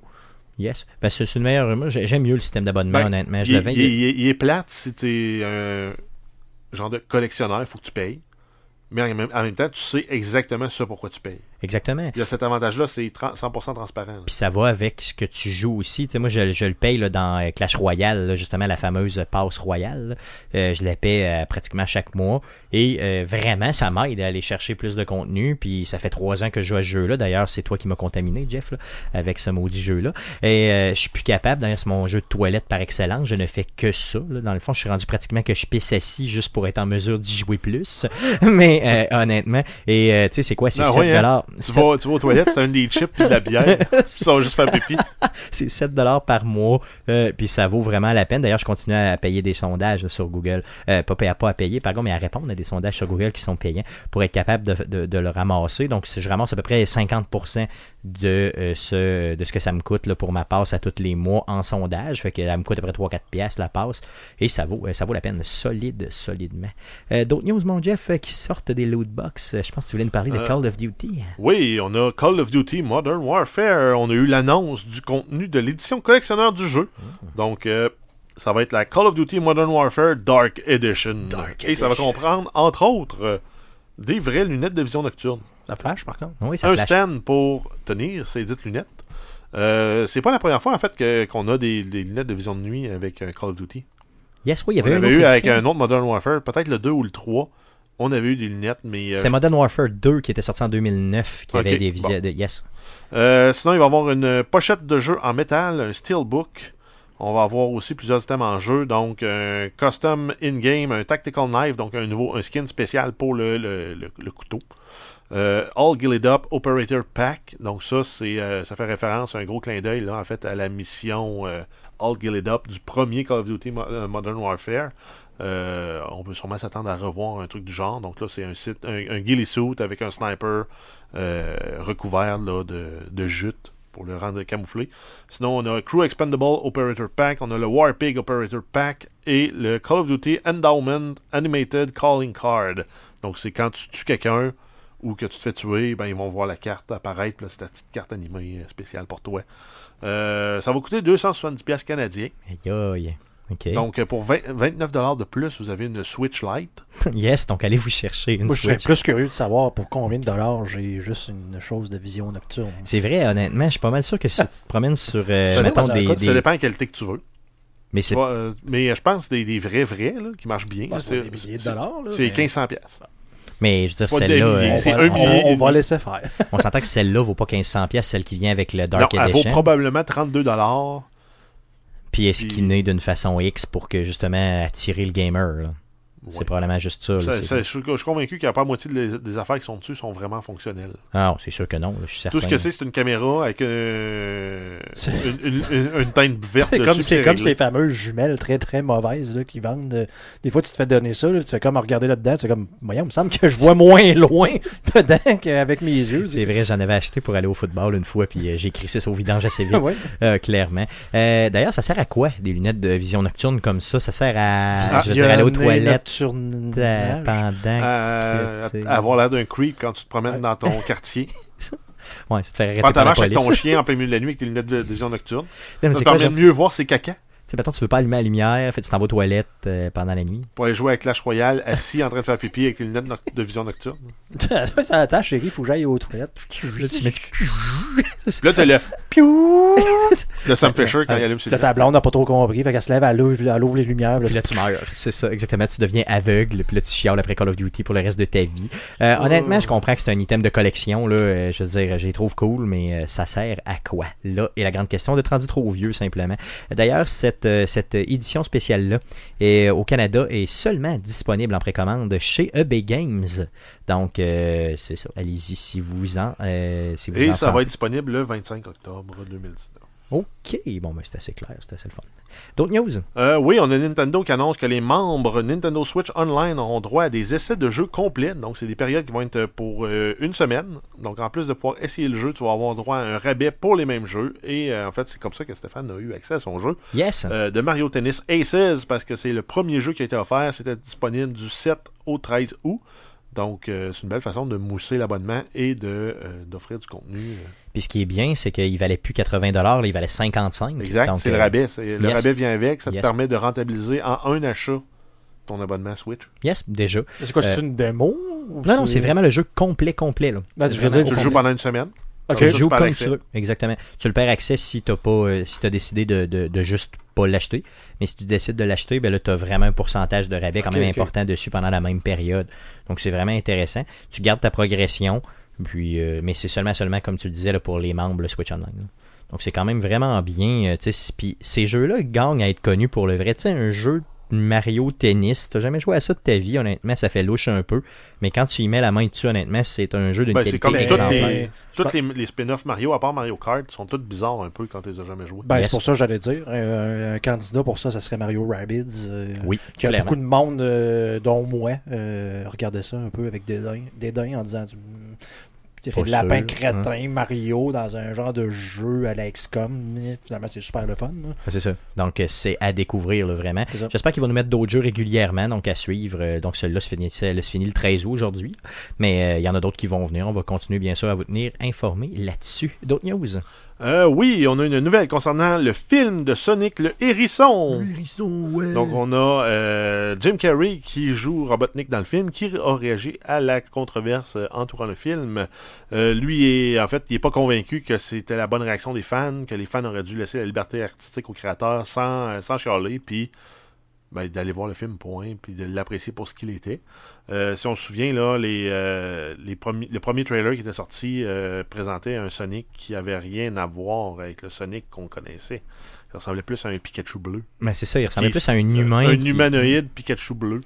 Yes. Ben, c'est une meilleure. Moi, j'ai- j'aime mieux le système d'abonnement, Ben, honnêtement. Je il, l'avais- il- il- il est plate si tu es un genre de collectionneur, il faut que tu payes. Mais en même, en même temps, tu sais exactement ce pourquoi tu payes. Exactement. Il y a cet avantage-là, c'est tran- 100% transparent. Puis ça va avec ce que tu joues aussi. Tu sais, moi, je, je le paye là, dans euh, Clash Royale, là, justement la fameuse passe royale. Euh, je la paie euh, pratiquement chaque mois. Et euh, vraiment, ça m'aide à aller chercher plus de contenu. Puis ça fait trois ans que je joue à ce jeu-là. D'ailleurs, c'est toi qui m'as contaminé, Jeff, là, avec ce maudit jeu-là. Et euh, je suis plus capable. D'ailleurs, c'est mon jeu de toilette par excellence. Je ne fais que ça. là. Dans le fond, je suis rendu pratiquement que je pisse assis juste pour être en mesure d'y jouer plus. [laughs] Mais euh, honnêtement, et euh, tu sais, c'est quoi? C'est Ah 7 ouais, hein? dollars. Tu vas, tu vas aux toilettes, c'est un des chips puis de la bière. [laughs] ça va juste faire pipi. [laughs] c'est 7 dollars par mois, euh, puis ça vaut vraiment la peine. D'ailleurs, je continue à payer des sondages là, sur Google, euh, pas, pas à payer, par contre, mais à répondre à des sondages sur Google qui sont payants pour être capable de, de- de le ramasser. Donc, je ramasse à peu près 50% de, euh, ce, de ce que ça me coûte là, pour ma passe à tous les mois en sondage. Fait que ça me coûte à peu près 3-4 piastres la passe, et ça vaut, euh, ça vaut la peine solide, solidement. Euh, D'autres news, mon Jeff, qui sortent des loot box? Euh, Je pense que tu voulais nous parler de Call of Duty. Oui, on a Call of Duty Modern Warfare. On a eu l'annonce du contenu de l'édition collectionneur du jeu. Donc, euh, ça va être la Call of Duty Modern Warfare Dark Edition. Et ça va comprendre, entre autres, euh, des vraies lunettes de vision nocturne. Ça flash, par contre. Oui, ça un flash. stand pour tenir ces dites lunettes. Euh, c'est pas la première fois en fait que- qu'on a des, des lunettes de vision de nuit avec un Call of Duty. Yes, oui, il y On avait, une avait eu avec un autre Modern Warfare, peut-être le 2 ou le 3. On avait eu des lunettes, mais. euh, C'est Modern Warfare 2 qui était sorti en 2009, qui avait des bon. de- Yes. Euh, sinon, il va y avoir une pochette de jeu en métal, un steelbook. On va avoir aussi plusieurs items en jeu, donc un custom in-game, un tactical knife, donc un nouveau skin spécial pour le, couteau. Euh, All Gilded Up Operator Pack, donc ça c'est euh, ça fait référence à un gros clin d'œil en fait à la mission euh, All Gilded Up du premier Call of Duty Mo- Modern Warfare. On peut sûrement s'attendre à revoir un truc du genre. Donc là, c'est un site, un, ghillie suit avec un sniper recouvert de, de jute pour le rendre camouflé. Sinon, on a Crew Expendable Operator Pack, on a le Warpig Operator Pack et le Call of Duty Endowment Animated Calling Card. Donc, c'est quand tu tues quelqu'un ou que tu te fais tuer, ben, ils vont voir la carte apparaître. C'est ta petite carte animée euh, spéciale pour toi. Euh, ça va coûter 270$ canadiens. Aïe, Donc, euh, pour 20 29$ de plus, vous avez une Switch Lite. [laughs] yes, donc allez vous chercher une Moi, je serais plus curieux de savoir pour combien de dollars j'ai juste une chose de vision nocturne. C'est vrai, honnêtement, je suis pas mal sûr que si tu te promènes sur, euh, Ça mettons, des... ça des- Ça dépend de quelle qualité que tu veux. Mais c'est Ouais, euh, mais je pense des, des vrais vrais là, qui marchent bien. Bah, c'est des milliers de dollars. C'est mais 1500 pièces. Mais je veux dire, celle-là, euh, c'est on, on- on va laisser faire. [laughs] on s'entend que celle-là vaut pas 1500 pièces, celle qui vient avec le Non, Dark elle vaut Edition. probablement 32 dollars. Puis skinné d'une façon X pour que justement attirer le gamer. là? C'est probablement juste ça. là, Ça- c'est ça- ça. je, suis- je suis convaincu qu'il n'y a pas la moitié des, des affaires qui sont dessus sont vraiment fonctionnelles. Ah, c'est sûr que non, là, je suis certain. Tout ce que c'est, c'est une caméra avec euh, une, une, une- une teinte verte C'est comme, c'est ces fameuses jumelles très très mauvaises là, qui vendent. euh, des fois, tu te fais donner ça, là, tu fais comme regarder là-dedans, tu fais comme, voyons, il me semble que je vois moins [laughs] loin dedans qu'avec mes yeux. C'est vrai, j'en avais acheté pour aller au football une fois, puis euh, j'ai crissé ça au vidange assez vite, [laughs] Ouais. euh, clairement. D'ailleurs, ça sert à quoi, des lunettes de vision nocturne comme ça? Ça sert à, je aller aux toilettes nocturne- euh, pendant Euh, que, avoir l'air d'un creep quand tu te promènes Ouais. dans ton [laughs] quartier. Ouais, ça te fait arrêter Quand par tu la marches avec police. ton chien en plein milieu de la nuit avec tes lunettes de de vision nocturne, Non, ça te quoi, permet mieux voir ses caca. Sais, mettons, tu veux pas allumer la lumière, fait, tu t'en vas aux toilettes euh, pendant la nuit. Pour aller jouer à Clash Royale assis en train de faire pipi avec tes lunettes noc- de vision nocturne. [laughs] ça attache, chérie, il faut que j'aille aux toilettes. Là, tu mets... [laughs] Là, t'as le Piou! [laughs] de Sam Fisher quand il allume ses Là, ta blonde n'a pas trop compris, fait qu'elle se lève, elle ouvre, elle ouvre les lumières. Puis là, tu meurs. C'est ça, exactement. Tu deviens aveugle, puis là, tu chiales après Call of Duty pour le reste de ta vie. Euh, Oh. Honnêtement, je comprends que c'est un item de collection. Là, Euh, je veux dire, je les trouve cool, mais ça sert à quoi? Là est la grande question d'être rendu trop vieux, simplement. D'ailleurs, cette, euh, cette édition spéciale-là est, au Canada est seulement disponible en précommande chez EB Games. Donc, euh, c'est ça. Allez-y si vous en, euh, si vous Et en ça va être disponible le 25 octobre 2019. OK. Bon, ben, c'est assez clair. C'est assez le fun. D'autres news? Euh, oui, on a Nintendo qui annonce que les membres Nintendo Switch Online auront droit à des essais de jeux complets. Donc, c'est des périodes qui vont être pour euh, une semaine. Donc, en plus de pouvoir essayer le jeu, tu vas avoir droit à un rabais pour les mêmes jeux. Et euh, en fait, c'est comme ça que Stéphane a eu accès à son jeu Yes. de Mario Tennis Aces parce que c'est le premier jeu qui a été offert. C'était disponible du 7 au 13 août. Donc, euh, c'est une belle façon de mousser l'abonnement et de euh, d'offrir du contenu. euh. Puis ce qui est bien, c'est qu'il valait plus 80$, là, il valait 55$. Exact, Donc, c'est le rabais. C'est- Le yes. rabais vient avec. Ça te permet de rentabiliser en un achat ton abonnement Switch. Yes, déjà. C'est quoi, c'est une démo? ou Non, non, c'est vraiment le jeu complet, complet. Là. Ben, je veux Vraiment, dire, Tu le joues pendant une semaine? Ok. Comme Tu joues comme veux. Exactement. Tu le perds accès si tu pas euh, si as décidé de, de, de juste pas l'acheter. Mais si tu décides de l'acheter, ben là, tu as vraiment un pourcentage de rabais quand même important dessus pendant la même période. Donc c'est vraiment intéressant. Tu gardes ta progression, puis euh, mais c'est seulement seulement comme tu le disais là, pour les membres le Switch Online. là. Donc c'est quand même vraiment bien. euh, tu sais, si- Puis ces jeux-là gagnent à être connus pour le vrai. Tu sais, un jeu de Mario Tennis, t'as jamais joué à ça de ta vie, honnêtement, ça fait louche un peu. Mais quand tu y mets la main dessus, honnêtement, c'est un jeu d'une Ben, c'est qualité comme toutes exemplaire. les, toutes les, les spin-offs Mario, à part Mario Kart, sont toutes bizarres un peu quand tu les as jamais joués. Ben, Yes. c'est pour ça que j'allais dire. Un, un candidat pour ça, ça serait Mario Rabbids. euh, Oui, Qui a beaucoup de monde, euh, dont moi, euh, regardait ça un peu avec dédain, dédain en disant lapin sûr, crétin Mario dans un genre de jeu à la XCOM. Finalement, c'est super le fun. C'est ça. Donc, euh, c'est à découvrir, là, vraiment. J'espère qu'ils vont nous mettre d'autres jeux régulièrement, donc à suivre. Euh, Donc, celui-là se finit, se se finit le 13 août aujourd'hui. Mais euh, il y en a d'autres qui vont venir. On va continuer, bien sûr, à vous tenir informés là-dessus. D'autres news? Euh, oui, on a une nouvelle concernant le film de Sonic le Hérisson. Donc, on a euh, Jim Carrey qui joue Robotnik dans le film, qui a réagi à la controverse euh, entourant le film. Euh, lui, est, en fait, il n'est pas convaincu que c'était la bonne réaction des fans, que les fans auraient dû laisser la liberté artistique aux créateurs sans, euh, sans chialer. Puis, ben, d'aller voir le film, point, puis de l'apprécier pour ce qu'il était. Euh, si on se souvient, là, les, euh, les premiers, le premier trailer qui était sorti euh, présentait un Sonic qui avait rien à voir avec le Sonic qu'on connaissait. Ça ressemblait plus à un Pikachu bleu. Mais c'est ça, il ressemblait plus à un humain. Un qui- humanoïde Pikachu bleu.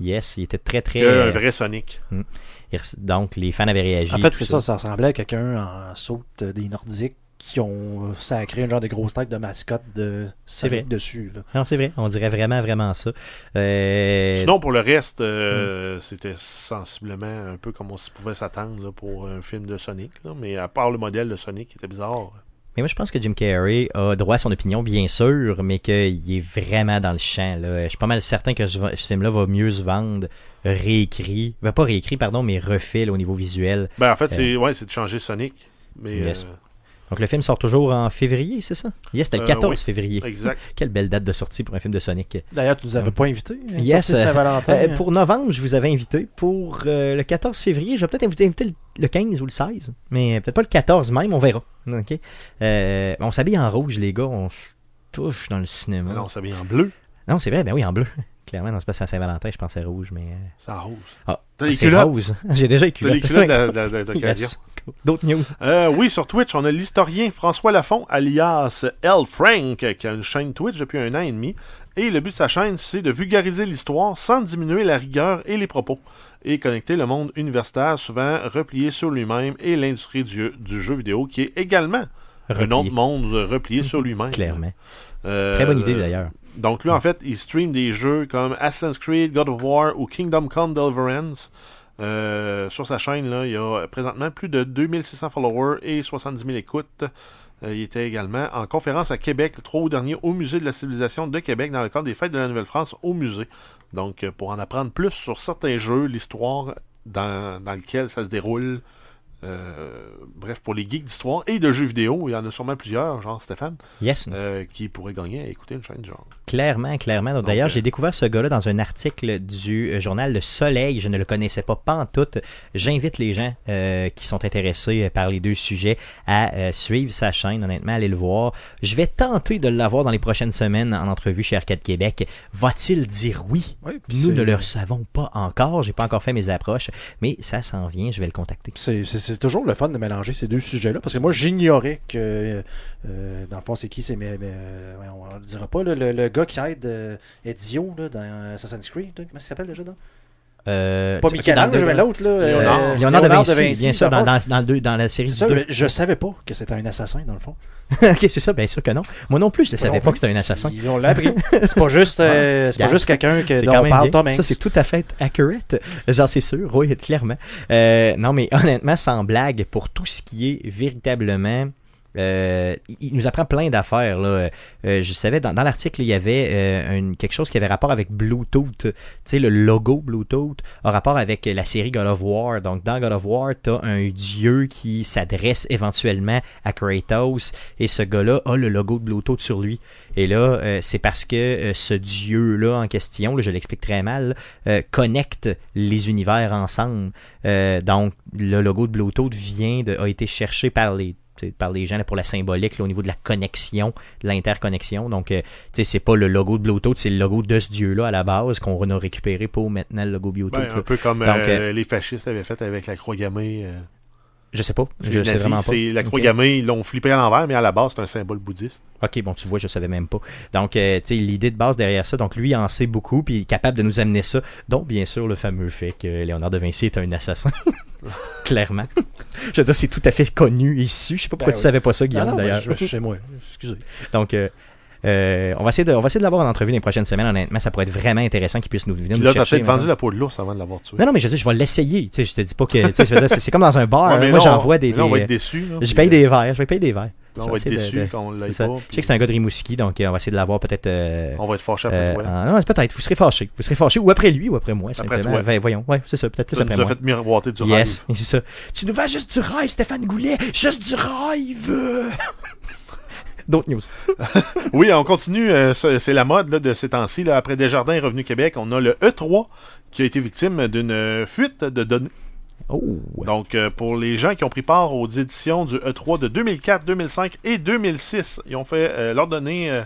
Yes, il était très très. Que un vrai Sonic. il res- Donc les fans avaient réagi. En fait, c'est ça, ça ressemblait à quelqu'un en saute des Nordiques qui ont sacré un genre de grosse tête de mascotte de Sonic vrai. dessus. Là. Non, c'est vrai, on dirait vraiment vraiment ça. Euh, Sinon, pour le reste, Hmm. euh, c'était sensiblement un peu comme on pouvait s'attendre là, pour un film de Sonic. là. Mais à part le modèle de Sonic qui était bizarre. Mais moi, je pense que Jim Carrey a droit à son opinion, bien sûr, mais qu'il est vraiment dans le champ. Là. Je suis pas mal certain que ce, film-là va mieux se vendre réécrit. Ben, pas réécrit, pardon, mais refait là, au niveau visuel. Ben, en fait, c'est ouais, c'est de changer Sonic. Mais, Yes. euh, Donc le film sort toujours en février, c'est ça? Yes, c'était le Euh, 14 oui. février. exact. [laughs] Quelle belle date de sortie pour un film de Sonic. D'ailleurs, tu nous avais pas invités. hein, Yes, sortie Saint-Valentin. Euh, pour novembre, je vous avais invité. Pour euh, le 14 février, je vais peut-être inviter, inviter le, le 15 ou le 16. Mais peut-être pas le 14 même, on verra. OK? Euh, on s'habille en rouge, les gars. On se touche dans le cinéma. Non, ça vient en bleu. Non, c'est vrai, ben oui, en bleu. Clairement, non, c'est pas à Saint-Valentin, je pensais rouge, mais. euh, C'est en rose. Ah, T'as les c'est culottes? rose. [laughs] J'ai déjà les T'as les culottes. culottes de- de- de- d'occasion. [laughs] Yes. D'autres news. Euh, oui, sur Twitch, on a l'historien François Lafont, alias L. Frank, qui a une chaîne Twitch depuis un an et demi. Et le but de sa chaîne, c'est de vulgariser l'histoire sans diminuer la rigueur et les propos. Et connecter le monde universitaire, souvent replié sur lui-même, et l'industrie du, du jeu vidéo, qui est également un Replié. autre monde replié sur lui-même. Clairement. Euh, Très bonne idée d'ailleurs. Donc lui, en fait, il stream des jeux comme Assassin's Creed, God of War ou Kingdom Come Deliverance. Euh, sur sa chaîne, là, il y a présentement plus de 2600 followers et 70 000 écoutes. Euh, il était également en conférence à Québec le 3 août dernier au Musée de la civilisation de Québec dans le cadre des fêtes de la Nouvelle-France au musée. Donc, pour en apprendre plus sur certains jeux, l'histoire dans, dans lequel ça se déroule. Euh, bref, pour les geeks d'histoire et de jeux vidéo, il y en a sûrement plusieurs, genre Stéphane, Yes. euh, qui pourraient gagner à écouter une chaîne du genre. Clairement, clairement. D'ailleurs, euh, j'ai découvert ce gars-là dans un article du euh, journal Le Soleil. Je ne le connaissais pas, pas en tout. J'invite les gens euh, qui sont intéressés par les deux sujets à euh, suivre sa chaîne, honnêtement, allez le voir. Je vais tenter de l'avoir dans les prochaines semaines en entrevue chez Arcade Québec. Va-t-il dire oui? Oui, Nous ne le savons pas encore. J'ai pas encore fait mes approches, mais ça s'en vient. Je vais le contacter. C'est, c'est- toujours le fun de mélanger ces deux sujets-là, parce que moi, j'ignorais que, euh, dans le fond, c'est qui, c'est, mais, euh, on ne dira pas, là, le, gars qui aide euh, Ezio là, dans Assassin's Creed, comment ça s'appelle déjà, là? Euh, Pas Michel-Ange, le- mais l'autre, là. euh, Léonard. Léonard de Vinci, bien sûr, dans dans, le dans, dans, le deux- dans la série C'est du ça, je savais pas que c'était un assassin, dans le fond. [laughs] ok, c'est ça, bien sûr que non. Moi non plus, je ne savais pas plus. que c'était un assassin. Ils- On l'a appris. C'est pas juste, [laughs] euh, c'est pas juste quelqu'un que, dont on même parle. Tom. Ça, c'est tout à fait accurate. Genre, c'est sûr, oui, clairement. Euh, non, mais honnêtement, sans blague, pour tout ce qui est véritablement... euh, il- nous apprend plein d'affaires. Euh, je savais, dans, l'article, il y avait euh, quelque chose qui avait rapport avec Bluetooth. Tu sais, le logo Bluetooth a rapport avec la série God of War. Donc, dans God of War, tu as un dieu qui s'adresse éventuellement à Kratos et ce gars-là a le logo de Bluetooth sur lui. Et là, c'est parce que ce dieu-là en question, je l'explique très mal, connecte les univers ensemble. Donc, le logo de Bluetooth vient de, a été cherché par les par les gens là, pour la symbolique là, au niveau de la connexion, de l'interconnexion. Donc, euh, tu sais, c'est pas le logo de Bluetooth, c'est le logo de ce dieu-là à la base qu'on a récupéré pour maintenant le logo Bluetooth. Ben, un peu comme Donc, euh, euh, les fascistes avaient fait avec la croix gammée. Je sais pas, je sais vraiment pas. C'est la croix gammée, ils l'ont flippé à l'envers, mais à la base, c'est un symbole bouddhiste. Ok, bon, tu vois, je savais même pas. Donc, euh, tu sais, l'idée de base derrière ça, donc lui il en sait beaucoup, puis il est capable de nous amener ça. Donc, bien sûr, le fameux fait que Léonard de Vinci est un assassin. [laughs] Clairement. [laughs] je veux dire, c'est tout à fait connu et su. Je sais pas pourquoi Ben tu oui. savais pas ça, Guillaume, non, d'ailleurs. je- je- c'est moi. Excusez. Donc, euh, euh, on va essayer de, on va essayer de l'avoir en entrevue les prochaines semaines. Honnêtement, ça pourrait être vraiment intéressant qu'il puisse nous venir Puis là, t'as peut-être vendu la peau de l'ours avant de l'avoir tué. Non, non, mais je veux dire, je vais l'essayer. Tu sais, je te dis pas que, tu sais, je veux dire, c'est c'est comme dans un bar. Ouais, hein. Moi, j'envoie des, là, on va des- être déçus. je paye euh, des verres. Je vais payer des verres. là, on va être de- de- quand on ça. pas. Je sais que c'est un gars de Rimouski, donc euh, on va essayer de l'avoir peut-être. euh, On va être fâchés après Euh, toi. non, peut-être, vous serez fâché. Vous serez fâché ou après lui ou après moi, Après toi. Ben, voyons, ouais, c'est ça, peut-être plus Ça après nous moi. fait miroiter du Yes, rêve. [laughs] c'est ça. Tu nous vas juste du rêve, Stéphane Goulet, juste du rêve. [laughs] D'autres news. [laughs] Oui, on continue. euh, c'est la mode là, de ces temps-ci. Après Desjardins et Revenu Québec, on a le E3 qui a été victime d'une fuite de données. Oh. Donc, euh, pour les gens qui ont pris part aux éditions du E3 de 2004, 2005 et 2006, ils ont fait, euh, leurs données euh,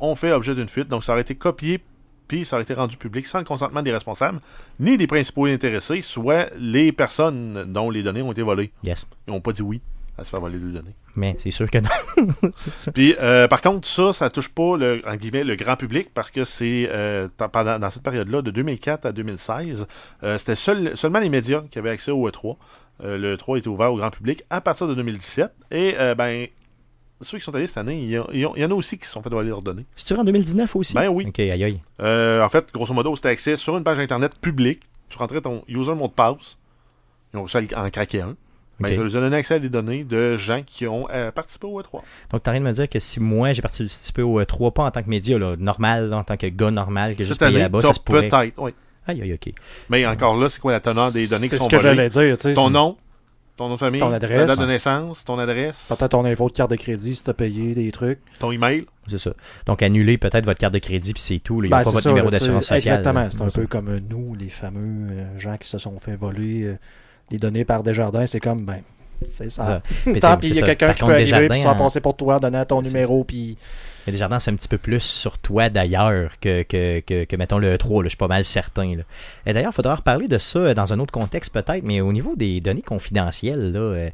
ont fait objet d'une fuite. Donc, ça aurait été copié puis ça aurait été rendu public sans le consentement des responsables, ni des principaux intéressés, soit les personnes dont les données ont été volées. Yes. Ils n'ont pas dit oui à se faire voler les données. Mais c'est sûr que non. [laughs] ça. Puis, euh, par contre, ça, ça touche pas le, en guillemets, le grand public parce que c'est euh, dans- pendant dans cette période-là, de 2004 à 2016, euh, c'était seul- seulement les médias qui avaient accès au E3. Euh, le E3 était ouvert au grand public à partir de 2017. Et ben, ceux qui sont allés cette année, il y, en a aussi qui se sont fait voler leurs données. C'est-tu en 2019 aussi? Ben oui. Ok, aïe aïe. En fait, grosso modo, c'était accès sur une page internet publique. Tu rentrais ton user mot de passe. Ils ont réussi à en craquer un. Ben, Ok. ça leur donnait accès à des données de gens qui ont euh, participé au E3. Donc, t'es en train de me dire que si moi, j'ai participé au 3 pas en tant que média, là, normal, là, en tant que gars normal, que Cette payé là-bas, t'as ça se pourrait. peut-être, oui. Aïe aïe, ok. Mais encore là, c'est quoi la teneur des données qui C'est sont ce que volées? j'allais dire. tu sais. Ton nom, ton nom de famille, Ton ta adresse? date de naissance, ton adresse, Peut-être ton info de carte de crédit si t'as payé des trucs. ton email? C'est ça. Donc, annuler peut-être votre carte de crédit, puis c'est tout. là. Il n'y a Ben, pas c'est votre ça, numéro d'assurance sociale. Exactement. C'est un peu comme nous, les fameux euh, gens qui se sont fait voler euh, les données par Desjardins. C'est comme, ben, c'est Ça. ça. [laughs] Mais Tant pis, il y a quelqu'un qui peut arriver Desjardins, puis se faire en- passer pour toi, donner à ton numéro, puis Mais Desjardins, c'est un petit peu plus sur toi d'ailleurs que, que, que, que, mettons, le E3. là. Je suis pas mal certain. Là. Et d'ailleurs, il faudra reparler de ça euh, dans un autre contexte peut-être, mais au niveau des données confidentielles, là, euh,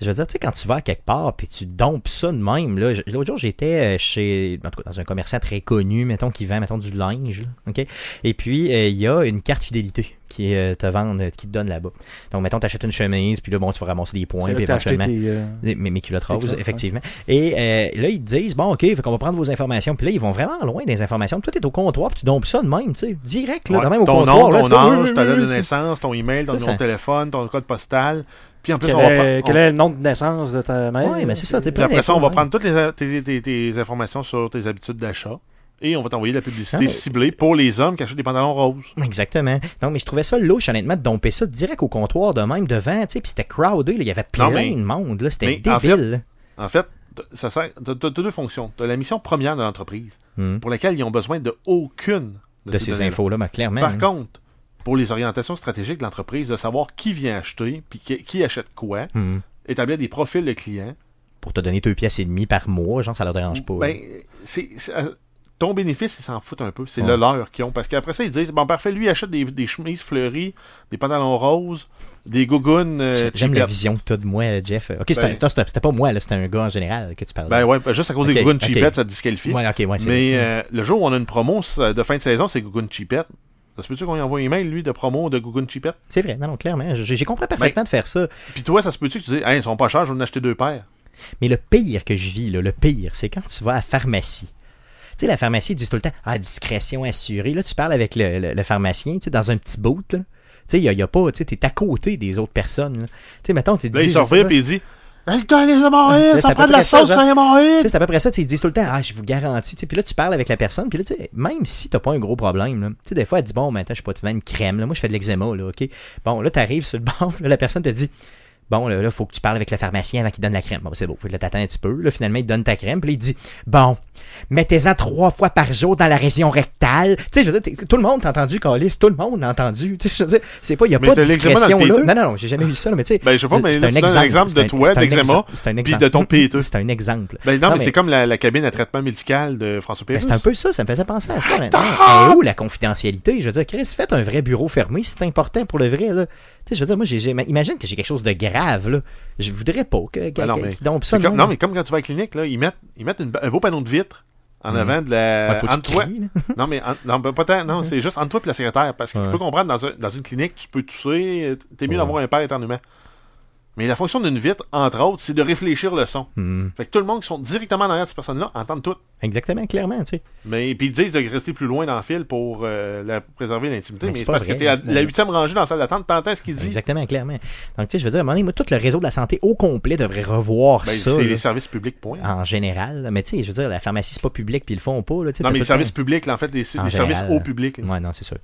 je veux dire, tu sais, quand tu vas à quelque part puis tu dompes ça de même, là, l'autre jour, j'étais euh, chez, en tout cas, dans un commerçant très connu, mettons, qui vend, mettons, du linge, là, OK? Et puis, euh, il y a une carte fidélité qui euh, te vend, euh, qui te donne là-bas. Donc, mettons, tu achètes une chemise, puis là, bon, tu vas ramasser des points, puis éventuellement... tes, euh, Des- Mes, mes culottes Tes roses, culottes, effectivement. Et euh, là, ils te disent, bon, OK, fait qu'on va prendre vos informations. Puis là, ils vont vraiment loin des informations. Toi, t'es au comptoir, puis tu dompes ça de même, tu sais. Direct, là, Ouais. même au ton comptoir. nom, là, ton c'est comme, âge, oui, ta oui, date de oui, c'est- naissance, ton email, ton numéro de téléphone, ton code postal. Puis en plus, Quel, on va est, prendre- quel on- est le nom de naissance de ta mère? Ouais, mais c'est ça, t'es Puis plein après ça, on va d'infos, prendre toutes les, tes, tes- tes informations sur tes habitudes d'achat et on va t'envoyer de la publicité mais- ciblée pour les hommes qui achètent des pantalons roses. Exactement. Non, mais je trouvais ça louche, honnêtement, de domper ça direct au comptoir de même devant, tu sais. Puis c'était crowded. Il y avait plein Non, mais- de monde, là. C'était mais en fait, débile. En fait, ça sert. T'as deux fonctions. T'as la mission première de l'entreprise Hmm. pour laquelle ils ont besoin de aucune de, De ces infos-là, mais clairement. Par hein. contre, pour les orientations stratégiques de l'entreprise, de savoir qui vient acheter puis qui, qui achète quoi, Hmm. établir des profils de clients, Pour te donner deux pièces et demie par mois, genre, ça leur dérange pas. ben, c'est, euh, ton bénéfice, ils s'en foutent un peu. C'est Ouais. le leur qu'ils ont. Parce qu'après ça, ils disent Bon, parfait, lui, il achète des, des chemises fleuries, des pantalons roses, des gougounes. euh, J'aime la cheapettes. vision que t'as de moi, Jeff. Ok, c'était Ben- c'était- pas moi, là, c'était un gars en général que tu parlais. Ben ouais, ben, juste à cause des gougounes ok. cheapettes, ça te disqualifie. Ouais, Mais euh, le jour où on a une promo de fin de saison, c'est Google Cheapette. Ça se peut-tu qu'on lui envoie un email, lui, de promo de Google Cheapette? C'est vrai, non, non, clairement. J'ai j'ai compris parfaitement Ben- de faire ça. Puis toi, ça se peut-tu que tu dis, hey, ils sont pas chers, je vais en acheter deux paires? Mais le pire que je vis, là, le pire, c'est quand tu vas à la pharmacie. Tu sais, la pharmacie, ils disent tout le temps, ah, discrétion assurée. Là, tu parles avec le, le- le pharmacien, tu sais, dans un petit bout, là. Tu sais, il n'y a, y a pas, tu sais, t'es à côté des autres personnes, là. Tu sais, mettons, tu te Là, dis, il je sort puis il dit, L'alcool Là, hémorroïdes, c'est ça prend de la sauce à Tu sais, hémorroïdes. c'est à peu près ça, tu sais, ils disent tout le temps, ah, je vous garantis, tu sais, puis là, tu parles avec la personne, puis là, tu sais, même si t'as pas un gros problème, là, tu sais, des fois, elle dit, bon, maintenant, je sais pas, tu vends une crème, là, moi, je fais de l'eczéma, là, ok? Bon, là, t'arrives sur le banc, [laughs] là, la personne te dit, bon, là, là, faut que tu parles avec le pharmacien avant qu'il donne la crème. Bon, c'est bon, faut que là, t'attends un petit peu, là, finalement, il te donne ta crème, puis là, il dit, bon, mettez-en trois fois par jour dans la région rectale. Tu sais, je veux dire, tout le monde t'a entendu, Calis, tout le monde l'a entendu. Tu sais, je veux dire, c'est pas, il y a Mais pas de discrétion, là. Non, non, non, j'ai jamais vu ça, là, mais tu sais. Ben, je sais pas, mais c'est un exemple de toi, c'est un d'eczéma, exemple, C'est un Puis exemple. de ton péteux. C'est un exemple. Ben non, Non, mais, mais- c'est comme la, la cabine à traitement médical de François Ben, Pérus. c'est un peu ça, ça me faisait penser à ça. maintenant. Elle est où la confidentialité? Je veux dire, Chris, faites un vrai bureau fermé c'est important pour le vrai. Là. Tu sais, je veux dire, moi, j'ai, imagine que j'ai quelque chose de grave. Là. Je voudrais pas que, que, Ben non, que- mais ça. C'est de comme- non, mais comme quand tu vas à la clinique, là, ils mettent, ils mettent une- un beau panneau de vitre en Mhm. avant de la. Ouais, entre toi- cries. [laughs] Non, mais en- non, pas tant, non, c'est juste entre toi et la secrétaire. Parce que tu peux comprendre, dans, un- dans une clinique, tu peux tousser, t'es mieux Ouais. d'avoir un père éternuement. Mais la fonction d'une vitre, entre autres, c'est de réfléchir le son. Hmm. Fait que tout le monde qui sont directement derrière cette personne-là entendent tout. Exactement, clairement, tu sais. Mais puis ils disent de rester plus loin dans le fil pour euh, la- préserver l'intimité. Mais Mais, c'est parce vrai. que t'es à la huitième rangée dans la salle d'attente, t'entends ce qu'il dit. Exactement, clairement. Donc, tu sais, je veux dire, à un moment donné, moi, tout le réseau de la santé au complet devrait revoir Ben, ça. c'est les services publics, point. En général. Mais tu sais, je veux dire, la pharmacie, c'est pas public, puis ils le font pas. Là, non, mais les le services publics, là, en fait, les, services au public. là. Ouais, non, c'est ça.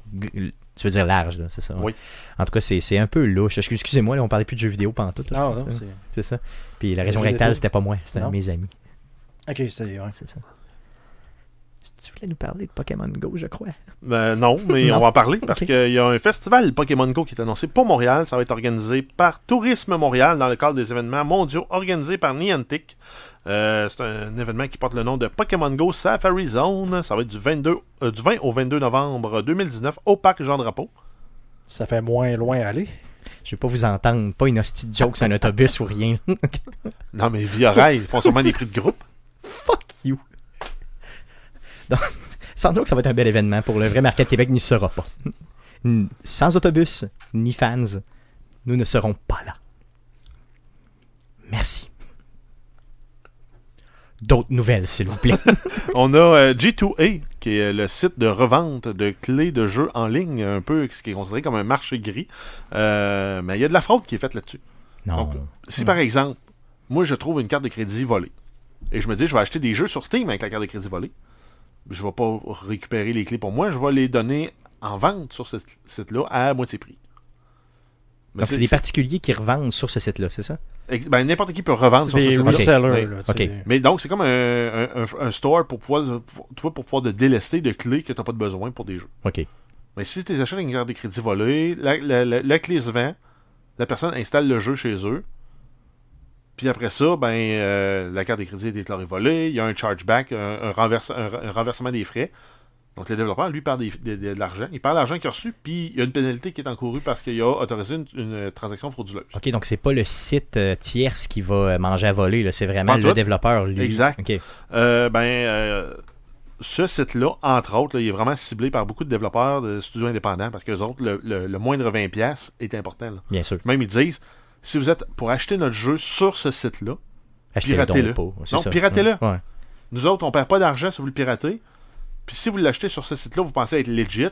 Tu veux dire large, là, c'est ça. Oui. En tout cas, c'est c'est un peu louche. Excuse- Excusez-moi, là, on parlait plus de jeux vidéo pendant tout. Non, non, c'est. C'est ça. Puis la région rectale, c'était pas moi, c'était Non. mes amis. Ok, c'est. Ouais. C'est ça. Tu voulais nous parler de Pokémon Go, je crois. Ben, non, mais [laughs] Non. on va en parler parce qu'il y a un festival Pokémon Go qui est annoncé pour Montréal. Ça va être organisé par Tourisme Montréal dans le cadre des événements mondiaux organisés par Niantic. Euh, c'est un événement qui porte le nom de Pokémon Go Safari Zone. Ça va être du, 22, euh, du 20 au 22 novembre 2019 au parc Jean-Drapeau. Ça fait moins loin à aller. Je vais pas vous entendre, pas une hostie de joke sur un autobus ou rien. [laughs] Non, mais via rail, ils font sûrement des prix de groupe. [laughs] Fuck you. Donc, sans doute que ça va être un bel événement pour le vrai Market Québec n'y sera pas. Sans autobus, ni fans, nous ne serons pas là. Merci. D'autres nouvelles, s'il vous plaît. [laughs] On a euh, G2A, qui est le site de revente de clés de jeux en ligne, un peu ce qui est considéré comme un marché gris. Euh, mais il y a de la fraude qui est faite là-dessus. Non. Donc, si par exemple, moi je trouve une carte de crédit volée, et je me dis je vais acheter des jeux sur Steam avec la carte de crédit volée, je vais pas récupérer les clés pour moi, je vais les donner en vente sur ce site-là à moitié prix. Mais Donc, c'est des particuliers qui revendent sur ce site-là, c'est ça? ben, n'importe qui peut revendre C'est sur ce site-là. resellers. Oui. là, tu Ok. sais. Mais donc, c'est comme un, un- un- un store pour pouvoir, pour, toi, pour pouvoir te délester de clés que tu n'as pas de besoin pour des jeux. OK. Mais si tu achètes une carte de crédit volée, la, la- la- la clé se vend, la personne installe le jeu chez eux, puis après ça, ben euh, la carte de crédit est déclarée volée, il y a un chargeback, un, un renverse- un- un renversement des frais. Donc le développeur, lui, perd des- de, l'argent. Il perd l'argent qu'il a reçu, puis il y a une pénalité qui est encourue parce qu'il a autorisé une, une transaction frauduleuse. OK, donc c'est pas le site euh, tierce qui va euh, manger à voler, c'est vraiment le tout. développeur, lui. Exact. Euh, ben, euh, ce site-là, entre autres, là, il est vraiment ciblé par beaucoup de développeurs de studios indépendants parce que les autres, le, le- le moindre 20$ est important. là. Bien sûr. Même ils disent, si vous êtes pour acheter notre jeu sur ce site-là, Piratez-le. Non, piratez-le. Ouais. nous autres, on perd pas d'argent si vous le piratez. Puis si vous l'achetez sur ce site-là, vous pensez être legit,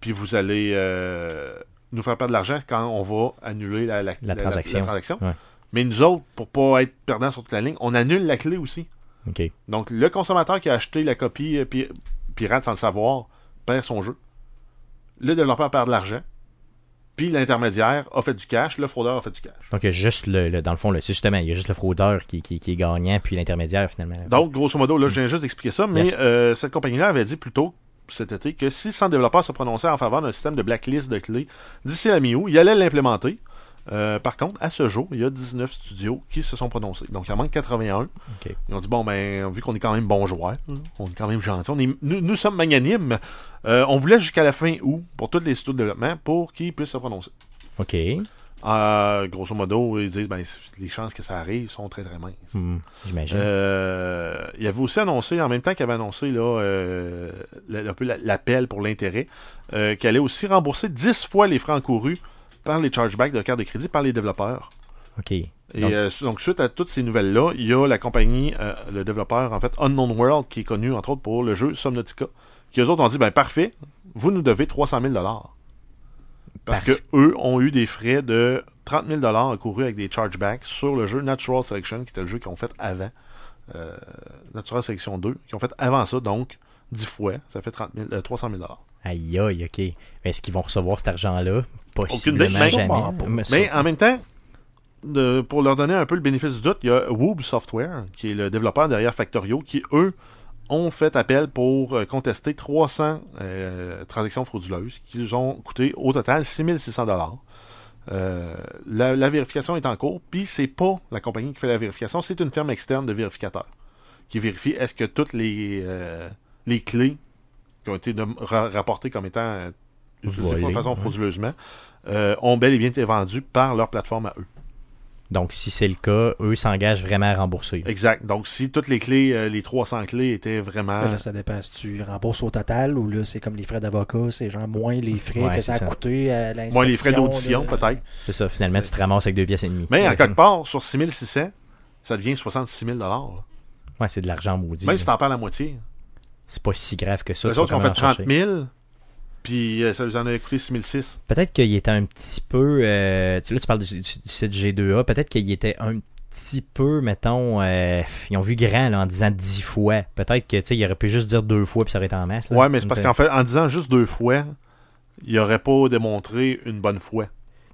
puis vous allez euh, nous faire perdre de l'argent quand on va annuler la, la- La transaction. transaction. Ouais. Mais nous autres, pour pas être perdants sur toute la ligne, on annule la clé aussi. Donc, le consommateur qui a acheté la copie euh, pi- pirate sans le savoir perd son jeu. Le développeur perd de l'argent. Puis l'intermédiaire a fait du cash, le fraudeur a fait du cash. Donc, il y a juste le, le- dans le fond, c'est justement, il y a juste le fraudeur qui, qui, qui est gagnant, puis l'intermédiaire, finalement. Donc, grosso modo, là, je viens juste d'expliquer ça, mais euh, cette compagnie-là avait dit plus tôt cet été que si 100 développeurs se prononçaient en faveur d'un système de blacklist de clés d'ici la mi-août, ils allaient l'implémenter. Euh, par contre, à ce jour, il y a 19 studios qui se sont prononcés. Donc, il en manque 81. OK. Ils ont dit, bon, ben, vu qu'on est quand même bons joueurs, là, on est quand même gentils, on est, nous, nous sommes magnanimes, euh, on voulait jusqu'à la fin août pour tous les studios de développement pour qu'ils puissent se prononcer. OK. Euh, grosso modo, ils disent, ben, les chances que ça arrive sont très très minces. Hmm, J'imagine. Euh, il avait aussi annoncé, en même temps qu'il avait annoncé là, euh, l'appel pour l'intérêt, qu'il allait aussi rembourser 10 fois les frais encourus par les chargebacks de carte de crédit par les développeurs. OK. Et Donc- euh, donc, suite à toutes ces nouvelles-là, il y a la compagnie, euh, le développeur, en fait, Unknown World, qui est connu, entre autres, pour le jeu Subnautica, qui eux autres ont dit, ben parfait, vous nous devez 300 000 Parce que Parce- eux ont eu des frais de 30 000 encourus avec des chargebacks sur le jeu Natural Selection, qui était le jeu qu'ils ont fait avant. Euh, Natural Selection 2, qui ont fait avant ça, donc 10 fois, ça fait 30 000, euh, 300 000 Aïe, aïe, OK. Mais Est-ce qu'ils vont recevoir cet argent-là? Possiblement mais- jamais. Mais Mais en même temps, de- pour leur donner un peu le bénéfice du doute, il y a Woob Software, qui est le développeur derrière Factorio, qui, eux, ont fait appel pour euh, contester 300 euh, transactions frauduleuses qui nous ont coûté au total 6600 dollars. la, la vérification est en cours, puis c'est pas la compagnie qui fait la vérification, c'est une firme externe de vérificateurs qui vérifie est-ce que toutes les, euh, les clés qui ont été de- ra- rapportées comme étant euh, utilisées de façon frauduleusement euh, ont bel et bien été vendues par leur plateforme à eux. Donc, si c'est le cas, eux s'engagent vraiment à rembourser. Exact. Donc, si toutes les clés, euh, les 300 clés étaient vraiment. Ben là, ça dépend si tu rembourses au total ou là, c'est comme les frais d'avocat, c'est genre moins les frais Ouais, que ça a ça. coûté à l'inspection. Moins les frais d'audition, de- peut-être. C'est ça, finalement, tu te ramasses avec deux pièces et demie. Mais en quelque part, sur 6600, ça devient 66 000 là. Ouais, c'est de l'argent maudit. Même là. si t'en perds la moitié. C'est pas si grave que ça. Les tu autres ont fait même en 30 chercher. 000, puis euh, ça nous en a coûté 6 006. Peut-être qu'il était un petit peu. euh, tu sais, là, tu parles du, site G2A. Peut-être qu'il était un petit peu, mettons. euh, ils ont vu grand là, en disant 10 fois. Peut-être que tu sais, il aurait pu juste dire deux fois puis ça aurait été en masse. là. Ouais, mais c'est parce qu'en fait, en disant juste deux fois, il aurait pas démontré une bonne foi.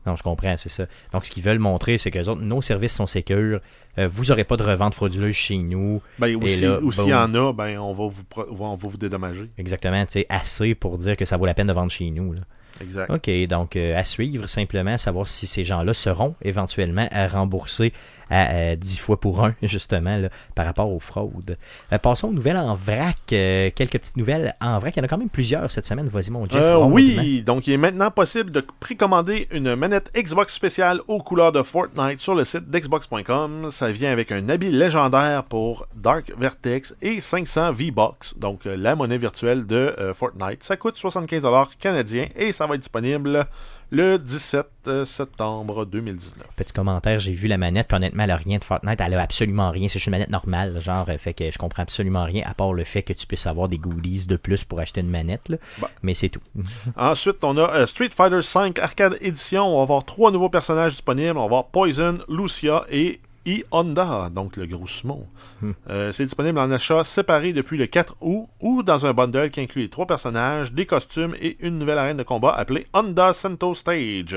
Non, je comprends, c'est ça. Donc, ce qu'ils veulent montrer, c'est que les autres, nos services sont sécures. Euh, vous n'aurez pas de revente frauduleuse chez nous. Ben, ou s'il y en a, ben, on va vous, on va vous dédommager. Exactement, sais, assez pour dire que ça vaut la peine de vendre chez nous. là. Exact. OK, donc euh, à suivre simplement, savoir si ces gens-là seront éventuellement à rembourser à euh, 10 fois pour un, [laughs] justement, là, par rapport aux fraudes. Euh, passons aux nouvelles en vrac. Euh, quelques petites nouvelles en vrac. Il y en a quand même plusieurs cette semaine. Vas-y, mon Jeff. Euh, oui, donc il est maintenant possible de précommander une manette Xbox spéciale aux couleurs de Fortnite sur le site d'Xbox.com. Ça vient avec un habit légendaire pour Dark Vertex et 500 V-Bucks, donc euh, la monnaie virtuelle de euh, Fortnite. Ça coûte 75$ canadiens et ça va être disponible le 17 euh, septembre 2019. Petit commentaire, j'ai vu la manette, puis honnêtement, elle a rien de Fortnite, elle a absolument rien. C'est juste une manette normale, genre, euh, fait que je comprends absolument rien, à part le fait que tu puisses avoir des goodies de plus pour acheter une manette, là. Bah. mais c'est tout. [laughs] Ensuite, on a euh, Street Fighter V Arcade Edition. On va avoir trois nouveaux personnages disponibles. On va avoir Poison, Lucia et E Honda, donc le gros sumo. Hmm. Euh, c'est disponible en achat séparé depuis le 4 août ou dans un bundle qui inclut les trois personnages, des costumes et une nouvelle arène de combat appelée Honda Cento Stage.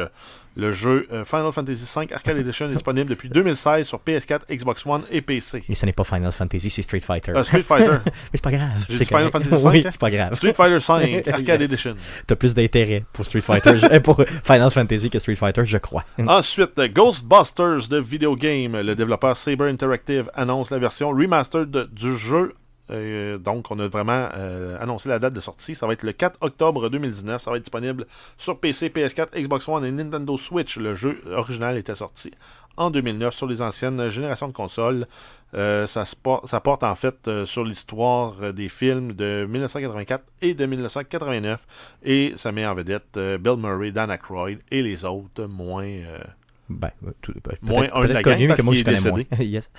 Le jeu euh, Final Fantasy V Arcade Edition est disponible depuis 2016 sur PS4, Xbox One et PC. Mais ce n'est pas Final Fantasy, c'est Street Fighter. Euh, Street Fighter. [laughs] mais c'est pas grave. J'ai Final. Fantasy V, [laughs] oui, hein? c'est pas grave. Street Fighter V [laughs] Arcade Yes. Edition. T'as plus d'intérêt pour Street Fighter, pour Final Fantasy que Street Fighter, je crois. Ensuite, Ghostbusters de Video Game. Le développeur Saber Interactive annonce la version remastered du jeu. Euh, donc, on a vraiment euh, annoncé la date de sortie. Ça va être le 4 octobre 2019. Ça va être disponible sur PC, PS4, Xbox One et Nintendo Switch. Le jeu original était sorti en 2009 sur les anciennes générations de consoles. Euh, ça, porte en fait sur l'histoire des films de 1984 et de 1989 et ça met en vedette Bill Murray, Dan Aykroyd et les autres moins Ben, euh, tout- ben, Moins peut-être- un de la connu, gang mais que moi, je connais moins. [laughs] Yes.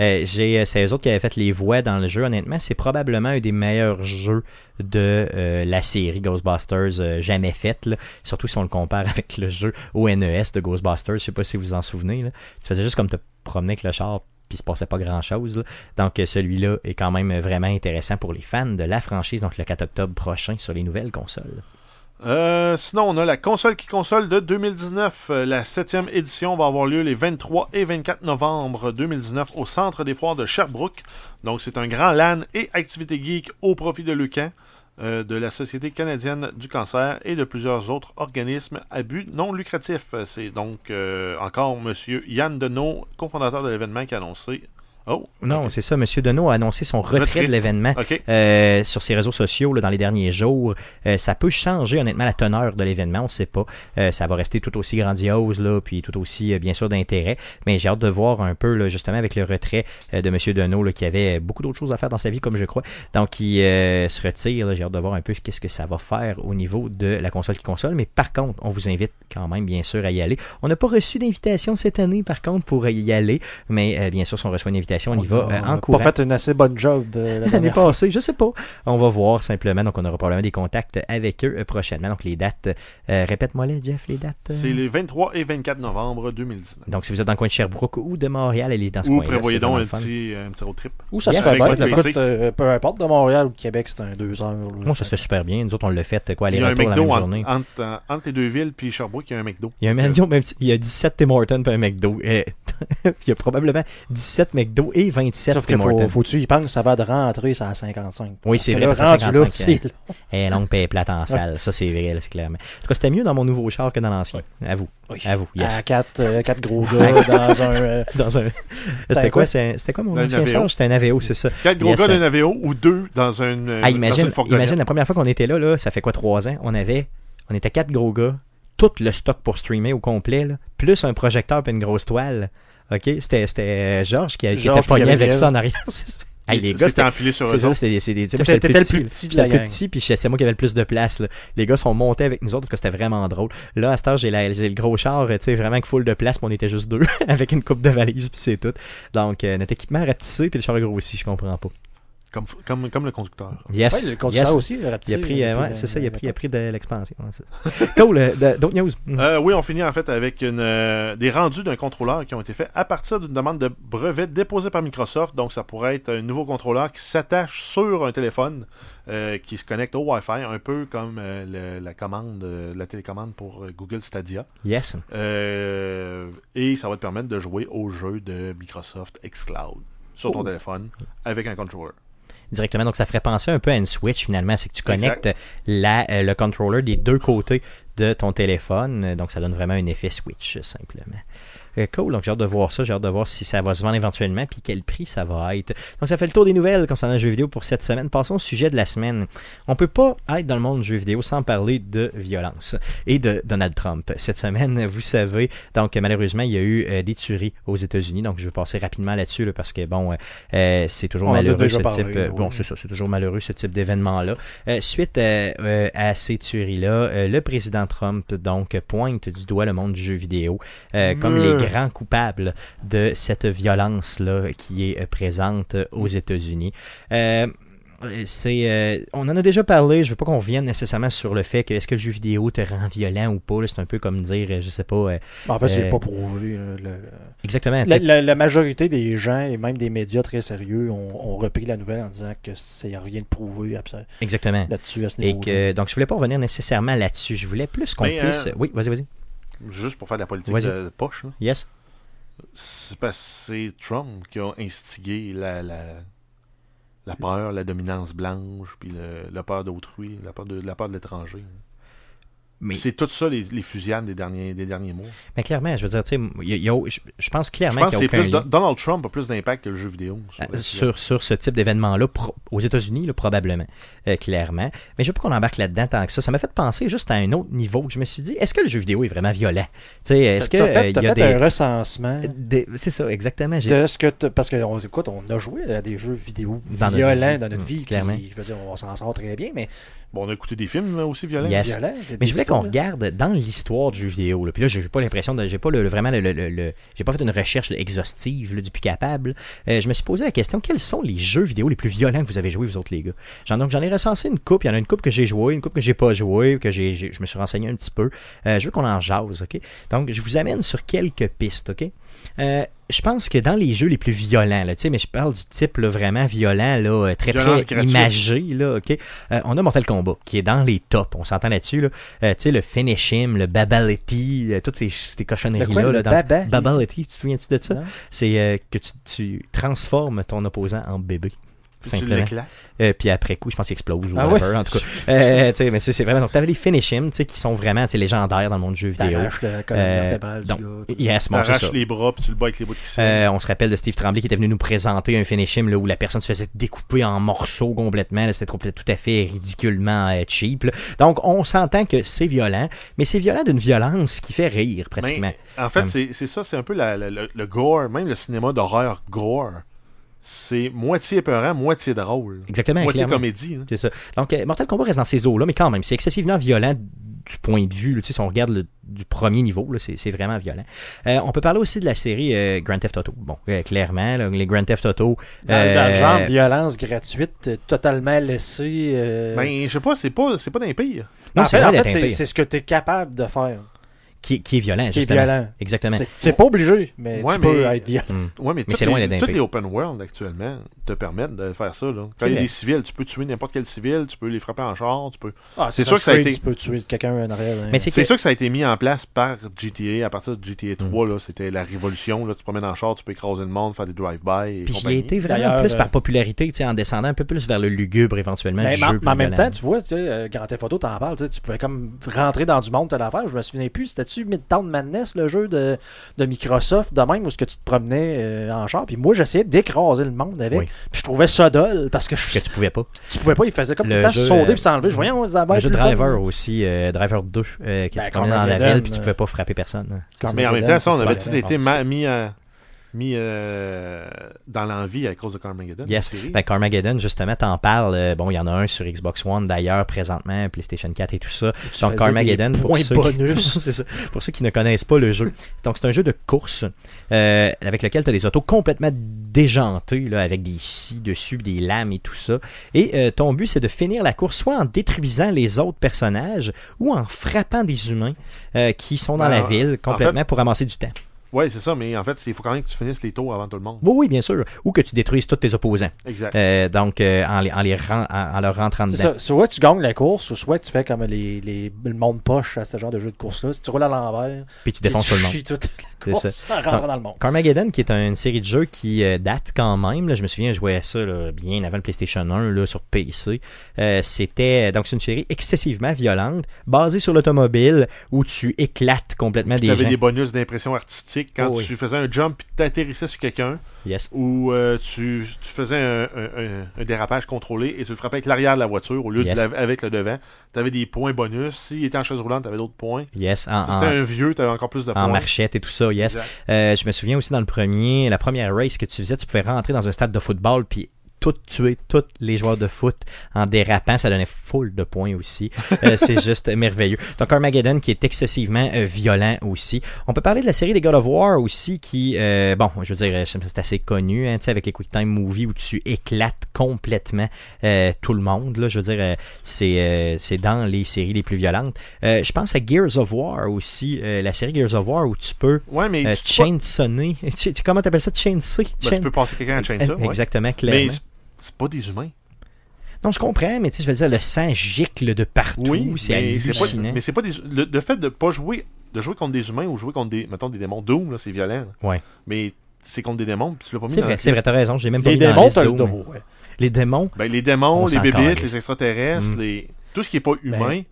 Euh, j'ai, euh, c'est eux autres qui avaient fait les voix dans le jeu. Honnêtement, c'est probablement un des meilleurs jeux de euh, la série Ghostbusters euh, jamais faite. là. Surtout si on le compare [laughs] avec le jeu ONES de Ghostbusters. Je sais pas si vous vous en souvenez. Là. Tu faisais juste comme te promener avec le char puis il se passait pas grand chose. Donc celui-là est quand même vraiment intéressant pour les fans de la franchise. Donc le 4 octobre prochain sur les nouvelles consoles. Euh, sinon, on a la console qui console de 2019. Euh, la septième édition va avoir lieu les 23 et 24 novembre 2019 au Centre des Foires de Sherbrooke. Donc, c'est un grand LAN et activité geek au profit de Lucan, euh, de la Société canadienne du cancer et de plusieurs autres organismes à but non lucratif. C'est donc encore M. Yann Deneau, cofondateur de l'événement, qui a annoncé. Oh, Non, c'est ça. Monsieur Deneau a annoncé son retrait, Retrait. de l'événement. Euh, sur ses réseaux sociaux là, dans les derniers jours. Euh, ça peut changer honnêtement la teneur de l'événement, on ne sait pas. Euh, ça va rester tout aussi grandiose, là, puis tout aussi bien sûr d'intérêt. Mais j'ai hâte de voir un peu là, justement avec le retrait de M. Deneau là, qui avait beaucoup d'autres choses à faire dans sa vie, comme je crois. Donc il se retire. J'ai hâte de voir un peu qu'est-ce que ça va faire au niveau de la console qui console. Mais par contre, on vous invite quand même bien sûr à y aller. On n'a pas reçu d'invitation cette année par contre pour y aller. Mais bien sûr, si on reçoit une invitation, on y va euh, On en a courant. pas fait une assez bonne job euh, la [laughs] L'année passée, je sais pas. On va voir simplement. Donc, on aura probablement des contacts avec eux euh, prochainement. Donc, les dates, euh, répète-moi les Jeff, les dates. euh. C'est les 23 et 24 novembre 2019. Donc, si vous êtes dans le coin de Sherbrooke ou de Montréal, elle est dans ce Ou coin-là. prévoyez donc un petit, un petit road trip. Où ça Yes, se fait bien, euh, peu importe, de Montréal ou de Québec, c'est un deux heures. là. Moi, ça se fait super bien. Nous autres, on l'a fait, quoi, Il y a un aller-retour la McDo même entre, journée. entre, entre les deux villes, puis Sherbrooke, il y a un McDo. Il y a un si- il y a 17 Tim Hortons puis un McDo. [laughs] Il y a probablement 17 McDo et 27 Sauf Tim qu'il faut, faut tu y penses, ça va de rentrer, ça à 55. Oui, c'est vrai, que parce là, que rendu là, 55, c'est long. Et longue paix plate en salle. Ça, c'est vrai, là, c'est clairement. En tout cas, c'était mieux dans mon nouveau char que dans l'ancien. À vous. Oui. À vous, yes. À quatre, euh, quatre gros [laughs] gars dans un. euh, dans un. [laughs] C'était quoi? c'était quoi mon Un ancien char? C'était un Aveo, c'est ça. Quatre gros Yes, gars d'un Aveo ou deux dans une, euh, Ah, dans imagine, une imagine la première fois qu'on était là, là, ça fait quoi, trois ans? On avait, on était quatre gros gars, tout le stock pour streamer au complet, là, plus un projecteur et une grosse toile. OK? C'était, c'était euh, Georges qui, a- qui Georges était pogné avec ça en arrière. [laughs] Hey, les gars, C'était sur eux c'est des. moi, j'étais le plus petit J'étais la le plus petit, puis c'est moi qui avait le plus de place. là. Les gars sont montés avec nous autres parce que c'était vraiment drôle. Là, à cette heure, j'ai la- j'ai le gros char, tu sais, vraiment que full de place, mais on était juste deux, [laughs] avec une coupe de valise, puis c'est tout. Donc, euh, notre équipement a ratissé, puis le char a grossi, je comprends pas. Comme, comme, comme le conducteur. Yes. Ouais, le conducteur yes. aussi, le Il a pris, euh, ouais, c'est ça, il a pris, il a pris de l'expansion. [laughs] cool. euh, D'autres news? Euh, oui, on finit en fait avec une, euh, des rendus d'un contrôleur qui ont été faits à partir d'une demande de brevet déposée par Microsoft. Donc, ça pourrait être un nouveau contrôleur qui s'attache sur un téléphone euh, qui se connecte au Wi-Fi, un peu comme euh, le- la commande, euh, la télécommande pour euh, Google Stadia. Yes. Euh, et ça va te permettre de jouer au jeu de Microsoft xCloud sur ton Oh. téléphone avec un controller. Directement. Donc, ça ferait penser un peu à une Switch finalement. C'est que tu connectes la, euh, le controller des deux côtés de ton téléphone. Donc, ça donne vraiment un effet Switch, simplement. Euh, cool, donc j'ai hâte de voir ça, j'ai hâte de voir si ça va se vendre éventuellement, puis quel prix ça va être. Donc ça fait le tour des nouvelles concernant le jeu vidéo pour cette semaine. Passons au sujet de la semaine. On peut pas être dans le monde du jeu vidéo sans parler de violence et de Donald Trump. Cette semaine, [laughs] vous savez, donc malheureusement, il y a eu euh, des tueries aux États-Unis, donc je vais passer rapidement là-dessus là, parce que bon, euh, c'est toujours malheureux ce type. Bon, c'est ça, c'est toujours malheureux ce type d'événement-là. Euh, suite euh, euh, à ces tueries-là, le président Trump donc pointe du doigt le monde du jeu vidéo comme les grands coupables de cette violence-là qui est euh, présente euh, aux États-Unis. Euh, c'est, euh, on en a déjà parlé. Je veux pas qu'on revienne nécessairement sur le fait que est-ce que le jeu vidéo te rend violent ou pas. là. C'est un peu comme dire, je sais pas. euh, En fait, c'est Euh, pas prouvé. le- exactement. La, sais. la- la majorité des gens et même des médias très sérieux ont, ont repris la nouvelle en disant que c'est rien de prouvé absolument Exactement. là-dessus à ce Et que, donc, je voulais pas revenir nécessairement là-dessus. Je voulais plus qu'on Mais, puisse. euh, Oui, vas-y, vas-y. Juste pour faire de la politique de poche. là. Yes. C'est parce que c'est Trump qui a instigé la, la, la peur, la dominance blanche, puis le- la peur d'autrui, la peur de, la peur de l'étranger. Mais, C'est tout ça les, les fusillades des derniers, des derniers mois. mais clairement, je veux dire, tu sais, il y a- y je, je pense clairement qu'il c'est n'y a aucun plus Donald Trump a plus d'impact que le jeu vidéo. sur Euh, sur, sur ce type d'événement-là, aux États-Unis, probablement, euh, clairement. Mais je veux pas qu'on embarque là-dedans tant que ça. Ça m'a fait penser juste à un autre niveau. Je me suis dit, est-ce que le jeu vidéo est vraiment violent? Tu sais, est-ce que T'as euh, fait, y a fait des... un recensement des- C'est ça, exactement. J'ai- de ce que t'as- parce que on, écoute, on a joué à des jeux vidéo Dans notre violents vie. dans notre Mm, vie. clairement. Puis, je veux dire, on s'en sort très bien, mais Bon, on a écouté des films là, aussi violents. Yes. violents. il y a Mais je voulais qu'on regarde dans l'histoire du jeu vidéo. Là. Puis là, j'ai pas l'impression de. J'ai pas le, le- vraiment le, le- le- le- J'ai pas fait une recherche exhaustive là, du plus capable. Euh, je me suis posé la question quels sont les jeux vidéo les plus violents que vous avez joués, vous autres, les gars? J'en, donc, j'en ai recensé une coupe. Il y en a une coupe que j'ai joué, une coupe que j'ai pas joué, que j'ai, j'ai- je me suis renseigné un petit peu. Euh, je veux qu'on en jase, OK? Donc, je vous amène sur quelques pistes, OK? Euh, je pense que dans les jeux les plus violents, là, tu sais, mais je parle du type là, vraiment violent, là, euh, très Violence très gratuite. imagé, là, ok? Euh, on a Mortal Kombat qui est dans les tops, on s'entend là-dessus, là. Euh, tu sais, le finish him, le babality, euh, toutes ces, ces cochonneries-là. là, le dans- baba- Babality, tu te souviens-tu de ça? C'est euh, que tu, tu transformes ton opposant en bébé. Tu Simplement. Euh, puis après coup, je pense qu'il explose ou Ah whatever, en tout cas. [laughs] Euh, tu sais, mais c'est c'est vraiment. Donc, t'avais les finish him, tu sais, qui sont vraiment tu sais, légendaires dans le monde du jeu vidéo. Colonne Euh, du donc, gars. yes, bon, ça. les bras, puis tu le bats avec les bouts de. Euh, on se rappelle de Steve Tremblay qui était venu nous présenter un finish him, là, où la personne se faisait découper en morceaux complètement. là. C'était trop- tout à fait ridiculement euh, cheap. là. Donc, on s'entend que c'est violent, mais c'est violent d'une violence qui fait rire, pratiquement. Mais, en fait, Hum. c'est c'est ça, c'est un peu la- la- le, le gore, même le cinéma d'horreur gore. C'est moitié épeurant, moitié drôle. Exactement, moitié clairement. comédie. hein. C'est ça. Donc, euh, Mortal Kombat reste dans ces eaux-là, mais quand même, c'est excessivement violent du point de vue. là. Tu sais, si on regarde le- du premier niveau, là, c'est c'est vraiment violent. Euh, on peut parler aussi de la série euh, Grand Theft Auto. Bon, euh, clairement, là, les Grand Theft Auto. Dans, dans le genre violence gratuite, totalement laissée. euh, Ben, je sais pas, c'est pas, c'est pas d'un pire. Non, en c'est fait, en fait, c'est ce que tu es capable de faire, qui, qui est violent, qui est violent. Exactement. C'est- pas obligé, mais Ouais, tu peux mais- être violent. Hmm. Ouais, mais, toutes c'est loin d'être toutes les open world actuellement te permettent de faire ça. Là. Quand il y a des civils, tu peux tuer n'importe quel civil, tu peux les frapper en char, tu peux. Ah, c'est sûr que ça a été- Tu peux tuer quelqu'un en arrière. hein. Mais c'est que- sûr que ça a été mis en place par GTA. À partir de GTA 3, Mm. là, c'était la révolution. Là. Tu te promènes en char, tu peux écraser le monde, faire des drive-by. Puis il a été vraiment plus euh, par popularité, tu sais, en descendant un peu plus vers le lugubre éventuellement. Mais, du mais en- mais même temps, tu vois, euh, Grand Theft Auto, t'en parles, tu pouvais comme rentrer dans du monde, t'as l'affaire. Je me souviens plus, c'était-tu Midtown Madness, le jeu de, de Microsoft, de même, où ce que tu te promenais euh, en char. Puis moi, j'essayais d'écraser le monde avec. Oui. Puis je trouvais ça dole, parce que, je- que tu pouvais pas. tu pouvais pas, il faisait comme Le tout le temps jeu, sauter euh, puis s'enlever. Je voyais, on va Le jeu Driver fun. aussi, euh, Driver 2, euh, que Ben, tu promenais dans la ville puis tu euh, pouvais pas frapper personne. hein. Mais en même temps, ça, on avait tout été mis, à- mis euh, dans l'envie à cause de Carmageddon. Yes. Ben, Carmageddon, justement, t'en parles. euh, bon, il y en a un sur Xbox One d'ailleurs, présentement, PlayStation 4 et tout ça. Tu Donc, Carmageddon, pour ceux, qui... bonus. [laughs] C'est ça. pour ceux qui ne connaissent pas le jeu. Donc, c'est un jeu de course euh, avec lequel tu as des autos complètement déjantées, là, avec des scies dessus, des lames et tout ça. Et euh, ton but, c'est de finir la course soit en détruisant les autres personnages ou en frappant des humains euh, qui sont dans la ville en complètement fait- pour ramasser du temps. Ouais, c'est ça, mais en fait, il faut quand même que tu finisses les tours avant tout le monde. Oui, oui, bien sûr. Ou que tu détruises tous tes opposants. Exact. Euh, donc, euh, en, les, en, les ren- en, en leur rentrant C'est dedans. ça. Soit tu gagnes la course, ou soit tu fais comme les, les, le monde poche à ce genre de jeu de course-là. Si tu roules à l'envers, Puis tu défonces tout le monde. C'est dans le monde. Carmageddon, qui est une série de jeux qui euh, date quand même, là, je me souviens, je jouais ça là, bien avant le PlayStation 1 là, sur PC. Euh, C'était donc c'est une série excessivement violente, basée sur l'automobile, où tu éclates complètement Tu des avais gens. des bonus d'impression artistique quand Oh, oui. tu faisais un jump et t'atterrissais sur quelqu'un Yes. ou euh, tu, tu faisais un, un- un- un dérapage contrôlé et tu le frappais avec l'arrière de la voiture au lieu Yes. de la- avec le devant. Tu avais des points bonus. S'il était en chaise roulante, tu avais d'autres points. Yes, en, Si en- c'était un vieux, tu avais encore plus de en points. marchette et tout ça, yes. Euh, je me souviens aussi dans le premier, la première race que tu faisais, tu pouvais rentrer dans un stade de football puis tout tuer tous les joueurs de foot en dérapant, ça donnait full de points aussi. Euh, [laughs] c'est juste merveilleux. Donc Armageddon qui est excessivement euh, violent aussi. On peut parler de la série des God of War aussi qui, euh, bon, je veux dire, euh, c'est assez connu, hein, tu sais, avec les Quick Time Movie où tu éclates complètement euh, tout le monde. Là, je veux dire, c'est euh, c'est dans les séries les plus violentes. Euh, je pense à Gears of War aussi, euh, la série Gears of War où tu peux Ouais, mais tu, peux pas-. [laughs] Tu- tu- Comment t'appelles ça? Chainsaw? ben, tu peux passer quelqu'un à chainsaw. ouais. Exactement, clairement. Mais c'est- pas des humains. Non, je comprends, mais tu sais, je veux dire, le sang gicle de partout. Oui, c'est mais c'est pas, hallucinant. mais c'est pas des. Le, le fait de pas jouer, de jouer contre des humains ou jouer contre des, mettons, des démons Doom, là, c'est violent. là. Ouais. Mais c'est contre des démons, tu l'as pas mis C'est vrai, c'est vrai, t'as raison, j'ai même pas Les mis dans la démons, liste t'as le d'eau, mais- dos. ouais. Les démons, Ben, les démons, On les bébites, les extraterrestres, Mm. les... tout ce qui est pas humain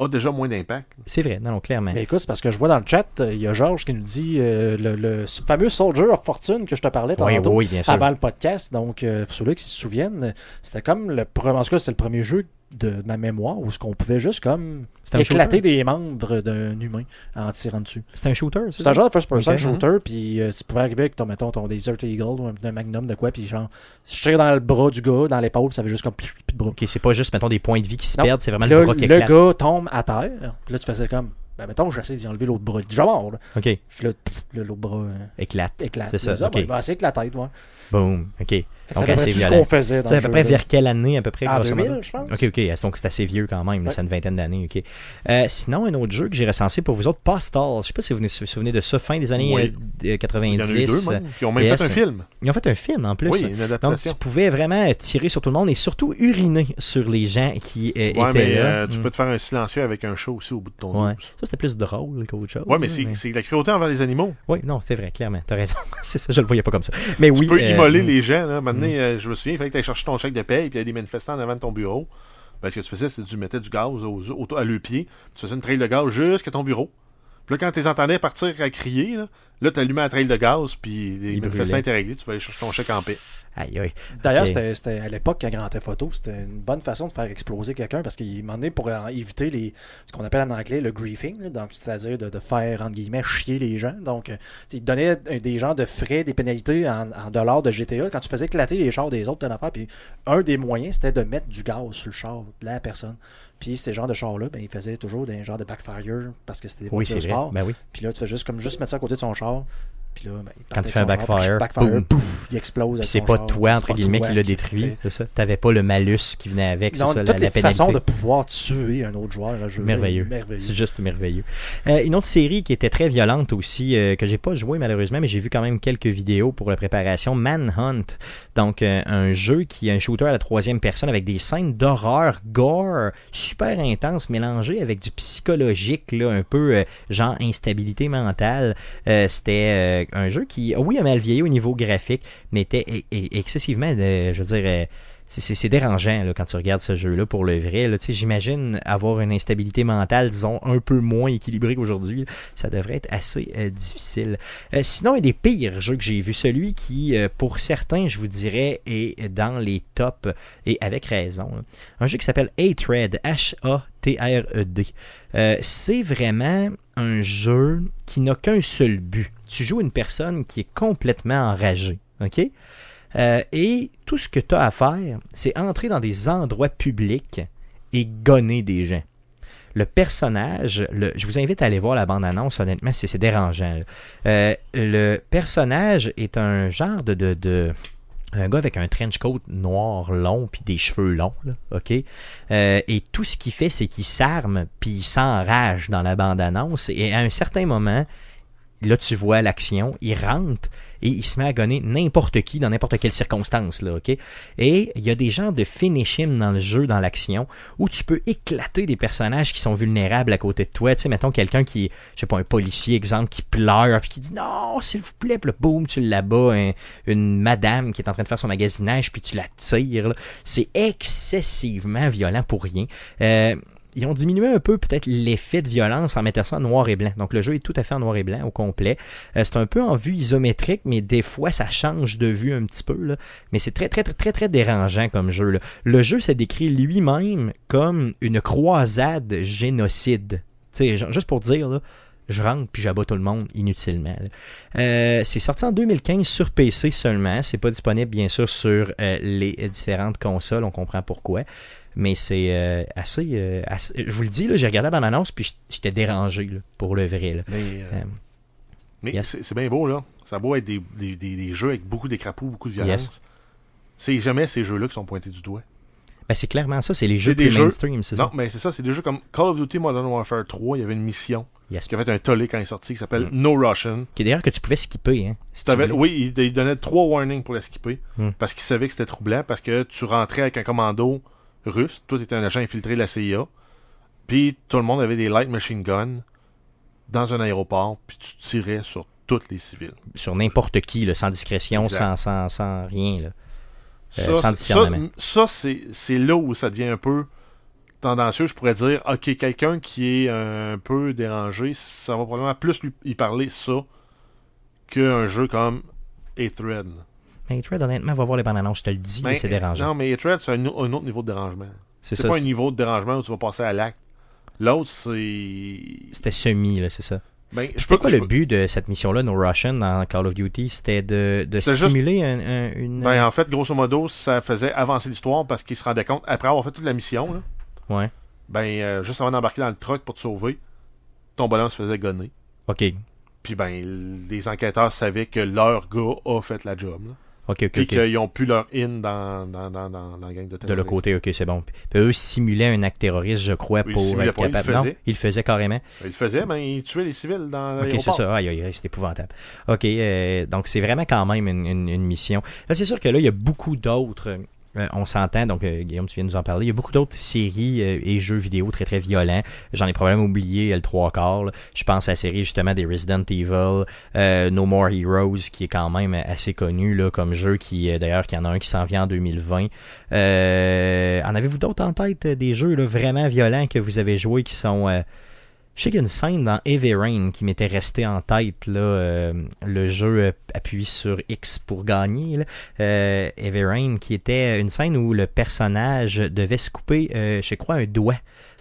a déjà moins d'impact. c'est vrai, non, non, clairement. Mais écoute, c'est parce que je vois dans le chat, euh, il y a Georges qui nous dit euh, le, le fameux Soldier of Fortune que je te parlais Oui, tantôt oui, bien sûr. avant le podcast. Donc, euh, pour ceux-là qui se souviennent, c'était comme le premier. En tout cas, c'est le premier jeu de ma mémoire où ce qu'on pouvait juste comme C'est éclater shooter? des membres d'un humain en tirant dessus. C'est un shooter, C'est un genre de first-person Ok. shooter, puis euh, tu pouvais arriver avec ton, mettons, ton Desert Eagle ou un, un Magnum de quoi, puis genre, je tire dans le bras du gars, dans l'épaule, puis ça fait juste comme plus de bras. Ok, c'est pas juste, mettons, des points de vie qui se Non. perdent, c'est vraiment le là, bras qui le éclate. gars tombe à terre, puis là, tu faisais comme, ben, mettons, j'essaie d'y enlever l'autre bras. Déjà mort, là. Ok, Puis là, l'autre bras euh, éclate. éclate. C'est ça, Là, ok. ben, va essayer avec la tête, ouais. Boom, ok. Donc, ça assez devrait être tout ce violent. qu'on faisait dans C'est à peu près vers quelle année, à peu près, En grosso modo? 2000, je pense. Ok, ok, donc c'est assez vieux quand même, Ouais. c'est une vingtaine d'années, ok. Euh, sinon, un autre jeu que j'ai recensé pour vous autres, Postal. Je sais pas si vous vous souvenez de ça, fin des années Oui. euh, 90. Il y en a eu deux, même, qui ont même yes. fait un film. Ils ont fait un film en plus. Oui, une Donc, adaptation. tu pouvais vraiment tirer sur tout le monde et surtout uriner sur les gens qui euh, Ouais, étaient mais là. euh, tu Mm. peux te faire un silencieux avec un chat aussi au bout de ton Ouais. dos. Ça, c'était plus drôle qu'autre chose. Ouais, mais là, c'est de la cruauté envers les animaux. Oui, non, c'est vrai, clairement. T'as raison. [laughs] c'est ça, je le voyais pas comme ça. Mais oui. tu peux euh, immoler mm. les gens. Là. Maintenant, euh, je me souviens, il fallait que tu chercher ton chèque de paye, puis il y a des manifestants en avant de ton bureau. Ben, ce que tu faisais, c'est que tu mettais du gaz aux, à leurs pieds, tu faisais une trail de gaz jusqu'à ton bureau. Puis là, quand tu les entendais partir à crier, là, là tu allumais la trail de gaz, puis les manifestants étaient réglés, tu vas aller chercher ton chèque en paix. Aïe, aïe. D'ailleurs, c'était- à l'époque à Grand Theft Auto, c'était une bonne façon de faire exploser quelqu'un parce qu'il m'en est pour éviter les, ce qu'on appelle en anglais le griefing, là, donc c'est-à-dire de, de faire entre guillemets chier les gens. Donc, euh, il donnait euh, des gens de frais, des pénalités en, en dollars de GTA quand tu faisais éclater les chars des autres, ton affaire. Puis un des moyens, c'était de mettre du gaz sur le char de la personne. Puis ces genres de chars-là, ben, ils faisaient toujours des genres de backfire parce que c'était des Oui, voitures vrai. sport. Ben oui. Puis là, tu fais juste comme juste mettre ça à côté de son char. Puis là, ben, il Quand il fait un backfire, backfire, boum. pouf, il explose. c'est pas char. toi, entre guillemets, qui l'a détruit. C'est ça. T'avais pas le malus qui venait avec, c'est ça, toutes la, la pénalité. façons de pouvoir tuer un autre joueur. Merveilleux. Merveilleux. C'est juste merveilleux. Euh, une autre série qui était très violente aussi, euh, que j'ai pas joué malheureusement, mais j'ai vu quand même quelques vidéos pour la préparation, Manhunt. Donc euh, un jeu qui est un shooter à la troisième personne avec des scènes d'horreur, gore, super intenses, mélangées avec du psychologique, là, un peu euh, genre instabilité mentale. C'était un jeu qui, oui, a mal vieilli au niveau graphique, mais était e- e- excessivement, euh, je veux dire... euh, c'est- dérangeant quand tu regardes ce jeu-là pour le vrai. J'imagine avoir une instabilité mentale, disons, un peu moins équilibrée qu'aujourd'hui. Ça devrait être assez euh, difficile. Sinon, a des pires jeux que j'ai vus. Celui qui, pour certains, je vous dirais, est dans les tops, et avec raison. là. Un jeu qui s'appelle Hatred, H-A-T-R-E-D. E C'est vraiment un jeu qui n'a qu'un seul but. Tu joues une personne qui est complètement enragée. OK? Euh, et tout ce que tu as à faire, c'est entrer dans des endroits publics et gonner des gens. Le personnage, je vous invite à aller voir la bande-annonce, honnêtement, c'est dérangeant. Euh, le personnage est un genre de, un gars avec un trench coat noir long puis des cheveux longs, ok? Euh, et tout ce qu'il fait, c'est qu'il s'arme puis il s'enrage dans la bande-annonce. Et à un certain moment, là tu vois l'action, il rentre et il se met à gonner n'importe qui dans n'importe quelle circonstance, là, ok? Et il y a des genres de finish him dans le jeu, dans l'action, où tu peux éclater des personnages qui sont vulnérables à côté de toi. Tu sais, mettons quelqu'un qui, je sais pas, un policier, exemple, qui pleure puis qui dit non, s'il vous plaît, puis boum, tu l'abats, un- une madame qui est en train de faire son magasinage puis tu la tires. C'est excessivement violent pour rien. Euh, ils ont diminué un peu peut-être l'effet de violence en mettant ça en noir et blanc. Donc le jeu est tout à fait en noir et blanc au complet. Euh, c'est un peu en vue isométrique, mais des fois ça change de vue un petit peu. Là. Mais c'est très très très très très dérangeant comme jeu. là. Le jeu s'est décrit lui-même comme une croisade génocide. Tu sais, genre, juste pour dire, là, je rentre puis j'abats tout le monde inutilement. Euh, c'est sorti en 2015 sur PC seulement. C'est pas disponible bien sûr sur euh, les différentes consoles. On comprend pourquoi. Mais c'est euh, assez, euh, assez- Je vous le dis, j'ai regardé la bande-annonce puis j'étais dérangé là, pour le vrai. là. Mais, euh, mais yes. c'est bien beau, là. Ça a beau être des, des, des, des jeux avec beaucoup d'écrapauds, beaucoup de violence. Yes. C'est jamais ces jeux-là qui sont pointés du doigt. Ben, c'est clairement ça. C'est les jeux plus jeux- mainstream, c'est Non, ça? mais c'est ça, c'est des jeux comme Call of Duty Modern Warfare 3, il y avait une mission Yes. qui a fait un tollé quand il est sorti qui s'appelle Mm. No Russian. Qui est d'ailleurs que tu pouvais skipper. Hein, si tu oui, il, il donnait trois warnings pour la skipper Mm. parce qu'il savait que c'était troublant parce que tu rentrais avec un commando russe, toi t'étais un agent infiltré de la CIA, puis tout le monde avait des light machine guns dans un aéroport, puis tu tirais sur tous les civils. Sur n'importe qui, là, sans discrétion, sans, sans, sans rien. Là. Euh, Ça, sans ça, ça, c'est c'est là où ça devient un peu tendancieux. Je pourrais dire, ok, quelqu'un qui est un peu dérangé, ça va probablement plus lui y parler ça qu'un jeu comme A-Thread. Mais Thread, honnêtement, va voir les bandes annonces, je te le dis, Ben, c'est dérangeant. Non, mais A-Thread, c'est un, autre niveau de dérangement. C'est pas un niveau de dérangement où tu vas passer à l'acte. L'autre, c'est. C'était semi, là, c'est ça. Ben, je C'était quoi je le peux- but de cette mission-là, No Russian, dans Call of Duty? C'était de, de C'était juste- simuler un- un- une. Ben, en fait, grosso modo, ça faisait avancer l'histoire parce qu'ils se rendaient compte, après avoir fait toute la mission, là, Ouais. ben, euh, juste avant d'embarquer dans le truck pour te sauver, ton bonhomme se faisait gonner. Ok. Puis ben, les enquêteurs savaient que leur gars a fait la job. là. Ok, ok, Puis qu'ils ont pu leur in dans, dans, dans, dans, la gang de De terroristes. l'autre côté, ok, c'est bon. Puis eux simulaient un acte terroriste, je crois, pour être pas, ils le capable. Non, faisaient. ils le faisaient carrément. Ils le faisaient, mais ils tuaient les civils dans Ok, c'est ça. Aïe, aïe, aïe, c'est épouvantable. Ok, euh, donc c'est vraiment quand même une, une- une mission. Là, c'est sûr que là, il y a beaucoup d'autres. Euh, on s'entend, donc euh, Guillaume, tu viens nous en parler. Il y a beaucoup d'autres séries euh, et jeux vidéo très très violents. J'en ai probablement oublié euh, le trois quarts. Je pense à la série justement des Resident Evil, No More Heroes, qui est quand même assez connu là, comme jeu, qui d'ailleurs qu'il y en a un qui s'en vient en 2020. Euh, en avez-vous d'autres en tête, des jeux là, vraiment violents que vous avez joués qui sont... je sais qu'il y a une scène dans Heavy Rain qui m'était restée en tête. Euh, le jeu euh, appuie sur X pour gagner. Là. Euh, qui était une scène où le personnage devait se couper, je crois, un doigt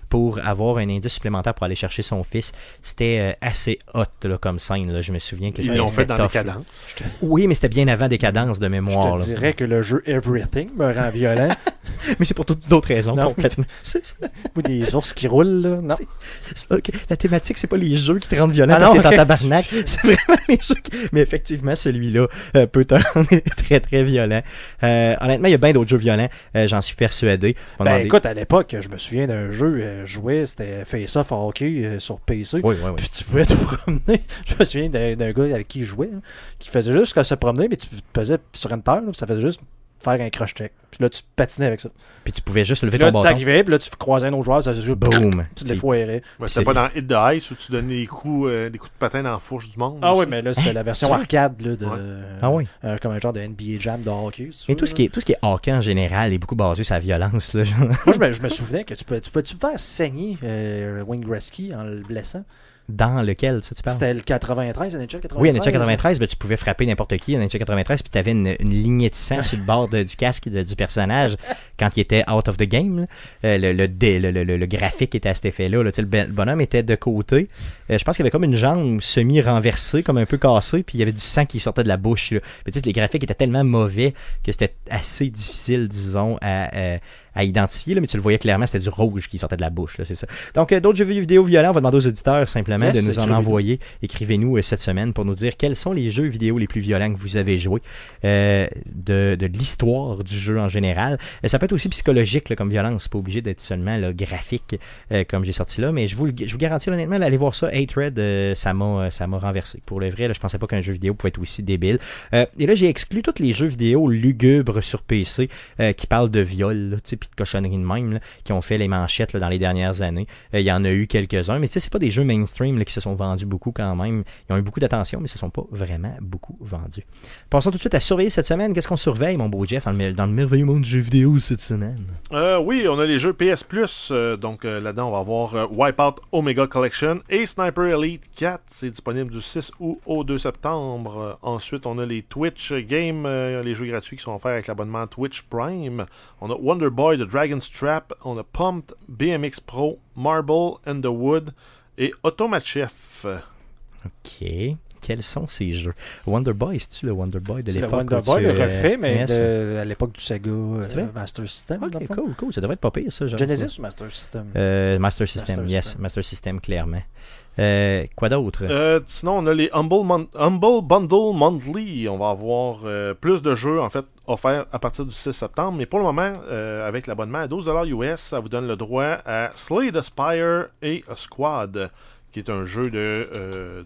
pour avoir un indice supplémentaire pour aller chercher son fils. C'était euh, assez hot là, comme scène. Là. Je me souviens que Ils c'était l'ont fait dans tough. Décadence. Oui, mais c'était bien avant Décadence de Je mémoire. là. dirais que le jeu Everything me rend violent. [laughs] Mais c'est pour toutes d'autres raisons Non. complètement. [laughs] Ou des ours qui roulent, là. Non. La thématique, c'est pas les jeux qui te rendent violent Ah parce non, que t'es en tabarnak. [laughs] C'est vraiment les jeux qui... Mais effectivement, celui-là euh, peut te rendre très, très violent. Euh, honnêtement, il y a bien d'autres jeux violents. euh, J'en suis persuadé. Ben écoute, à l'époque, je me souviens d'un jeu, euh, jouais, c'était Face Off Hockey euh, sur PC. Oui, oui, oui. Puis tu pouvais [laughs] te promener. Je me souviens d'un gars avec qui je jouais, hein, qui faisait juste se promener, mais tu pesais sur Enter, là, puis ça faisait juste faire un crush check. Puis là, tu patinais avec ça. Puis tu pouvais juste lever Puis là, ton bâton. t'arrivais, puis là, tu croisais un autre joueur, ça faisait juste Boom. Tu les foirais. Ouais, C'est- C'était pas dans Hit the Ice où tu donnais des coups, euh, des coups de patin dans la fourche du monde. Ah oui, mais là, c'était la version tu arcade là, de. Ouais. Ah oui. euh, comme un genre de NBA Jam de hockey. si tu Mais veux, tout ce, qui est, tout ce qui est hockey en général est beaucoup basé sur la violence. Là. Moi, je me, je me souvenais que tu peux, tu peux-tu faire saigner euh, Wayne Gretzky en le blessant? Dans lequel, ça, tu parles? C'était le 93, NHL 93. Oui, en NHL 93, ben, tu pouvais frapper n'importe qui en NHL 93, puis tu avais une, une lignée de sang sur le bord de- du casque de- du personnage quand il était out of the game. Euh, le, le, le, le- graphique était à cet effet-là. là. Sais, Le ben- bonhomme était de côté. Euh, je pense qu'il y avait comme une jambe semi-renversée, comme un peu cassée, puis il y avait du sang qui sortait de la bouche. là. Mais les graphiques étaient tellement mauvais que c'était assez difficile, disons, à, euh, à identifier, là, mais tu le voyais clairement, c'était du rouge qui sortait de la bouche, là, c'est ça. Donc, euh, d'autres jeux vidéo violents, on va demander aux auditeurs simplement Yes, de nous en envoyer. Écrivez-nous euh, cette semaine pour nous dire quels sont les jeux vidéo les plus violents que vous avez joués euh, de, de l'histoire du jeu en général. Euh, ça peut être aussi psychologique là, comme violence, c'est pas obligé d'être seulement là, graphique euh, comme j'ai sorti là, mais je vous, je vous garantis honnêtement, allez voir ça, Hatred, euh, ça m'a renversé. Pour le vrai, là, je pensais pas qu'un jeu vidéo pouvait être aussi débile. Euh, et là, j'ai exclu tous les jeux vidéo lugubres sur PC euh, qui parlent de viol, là, tu sais, puis de cochonneries de même, qui ont fait les manchettes dans les dernières années. Euh, Il y en a eu quelques-uns, mais tu sais, c'est pas des jeux mainstream qui se sont vendus beaucoup quand même. Ils ont eu beaucoup d'attention, mais ils se sont pas vraiment beaucoup vendus. Passons tout de suite à surveiller cette semaine. Qu'est-ce qu'on surveille, mon beau Jeff, dans le, merveilleux monde du jeu vidéo cette semaine? Euh, oui, on a les jeux PS Plus. euh, donc là-dedans, on va avoir Wipeout Omega Collection et Sniper Elite 4. C'est disponible du 6 août au 2 septembre. Ensuite, on a les Twitch Games, les jeux gratuits qui sont offerts avec l'abonnement Twitch Prime. On a Wonder Boy de Dragon's Trap. On a Pumped, BMX Pro, Marble and the Wood et Automatchef. Ok. Quels sont ces jeux? Wonder Boy, c'est-tu le Wonder Boy de C'est le l'époque? Wonder Boy, le refait, mais de- à l'époque du Sega euh, C'est vrai? Master System. Ok, cool, cool. Ça devrait être pas pire, ça. genre. Genesis ou Master System? Euh, Master System, Master yes. System. Master System, clairement. Euh, quoi d'autre? Euh, sinon, on a les Humble, Bundle Monthly. On va avoir euh, plus de jeux en fait offerts à partir du 6 septembre. Mais pour le moment, euh, avec l'abonnement à 12$ US, ça vous donne le droit à Slay the Spire et Squad, qui est un jeu de, euh,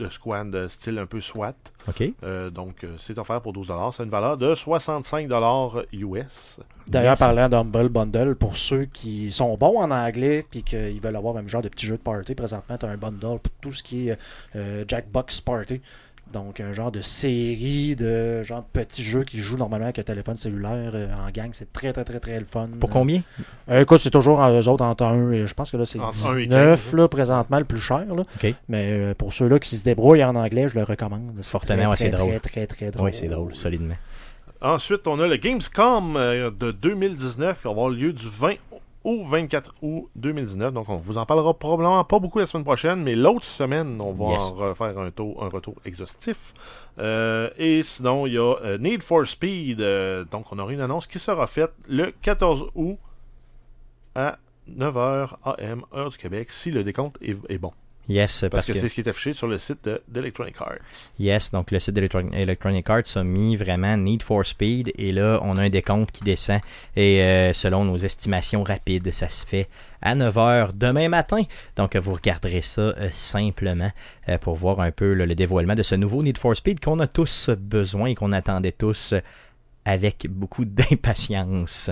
de squad de style un peu SWAT. OK. Euh, donc, euh, c'est offert pour 12$. C'est une valeur de 65$ US. D'ailleurs, parlant d'Humble Bundle, pour ceux qui sont bons en anglais puis qu'ils veulent avoir un genre de petit jeu de party, présentement, tu as un bundle pour tout ce qui est euh, Jackbox Party. Donc, un genre de série de genre petits jeux qui jouent normalement avec un téléphone cellulaire euh, en gang. C'est très, très, très, très le fun. Pour combien? Euh, écoute, c'est toujours euh, eux autres entre 1 et je pense que là, c'est Entre un et 19 quinze. là, présentement, le plus cher. Là. OK. Mais euh, pour ceux-là qui se débrouillent en anglais, je le recommande. Fortement, ouais, c'est très, drôle. Très, très, très drôle. Oui, c'est drôle, solidement. Ensuite, on a le Gamescom de 2019 qui va avoir lieu du 20 au 24 août 2019. Donc, on vous en parlera probablement pas beaucoup la semaine prochaine, mais l'autre semaine, on va Yes. en refaire un, tour, un retour exhaustif. Euh, et sinon, il y a euh, Need for Speed. euh, donc, on aura une annonce qui sera faite le 14 août à 9h AM, heure du Québec, si le décompte est, est bon. Yes, Parce, parce, que, que, c'est ce qui est affiché sur le site de- d'Electronic Arts. yes, donc le site d'Electronic Electronic Arts a mis vraiment Need for Speed et là, on a un décompte qui descend et euh, selon nos estimations rapides, ça se fait à 9h demain matin. Donc, vous regarderez ça euh, simplement euh, pour voir un peu là, le dévoilement de ce nouveau Need for Speed qu'on a tous besoin et qu'on attendait tous avec beaucoup d'impatience.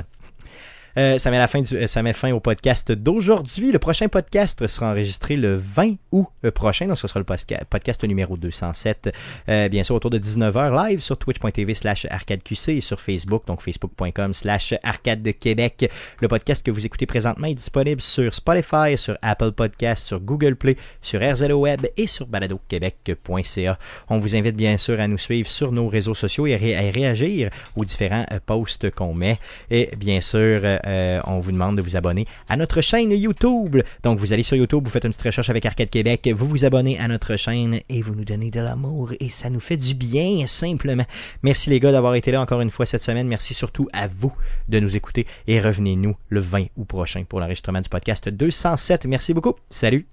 Euh, ça, met la euh, fin au podcast d'aujourd'hui. Le prochain podcast sera enregistré le 20 août euh, prochain. Donc, ce sera le podcast numéro 207. Euh, bien sûr, autour de 19h live sur twitch.tv slash arcadeqc et sur Facebook, donc facebook.com slash arcade de Québec. Le podcast que vous écoutez présentement est disponible sur Spotify, sur Apple Podcast, sur Google Play, sur RZO Web et sur baladoquebec.ca. On vous invite bien sûr à nous suivre sur nos réseaux sociaux et à, ré- à réagir aux différents posts qu'on met. Et bien sûr, euh, on vous demande de vous abonner à notre chaîne YouTube. Donc, vous allez sur YouTube, vous faites une petite recherche avec Arcade Québec, vous vous abonnez à notre chaîne et vous nous donnez de l'amour et ça nous fait du bien, simplement. Merci les gars d'avoir été là encore une fois cette semaine. Merci surtout à vous de nous écouter et revenez-nous le 20 août prochain pour l'enregistrement du podcast 207. Merci beaucoup. Salut!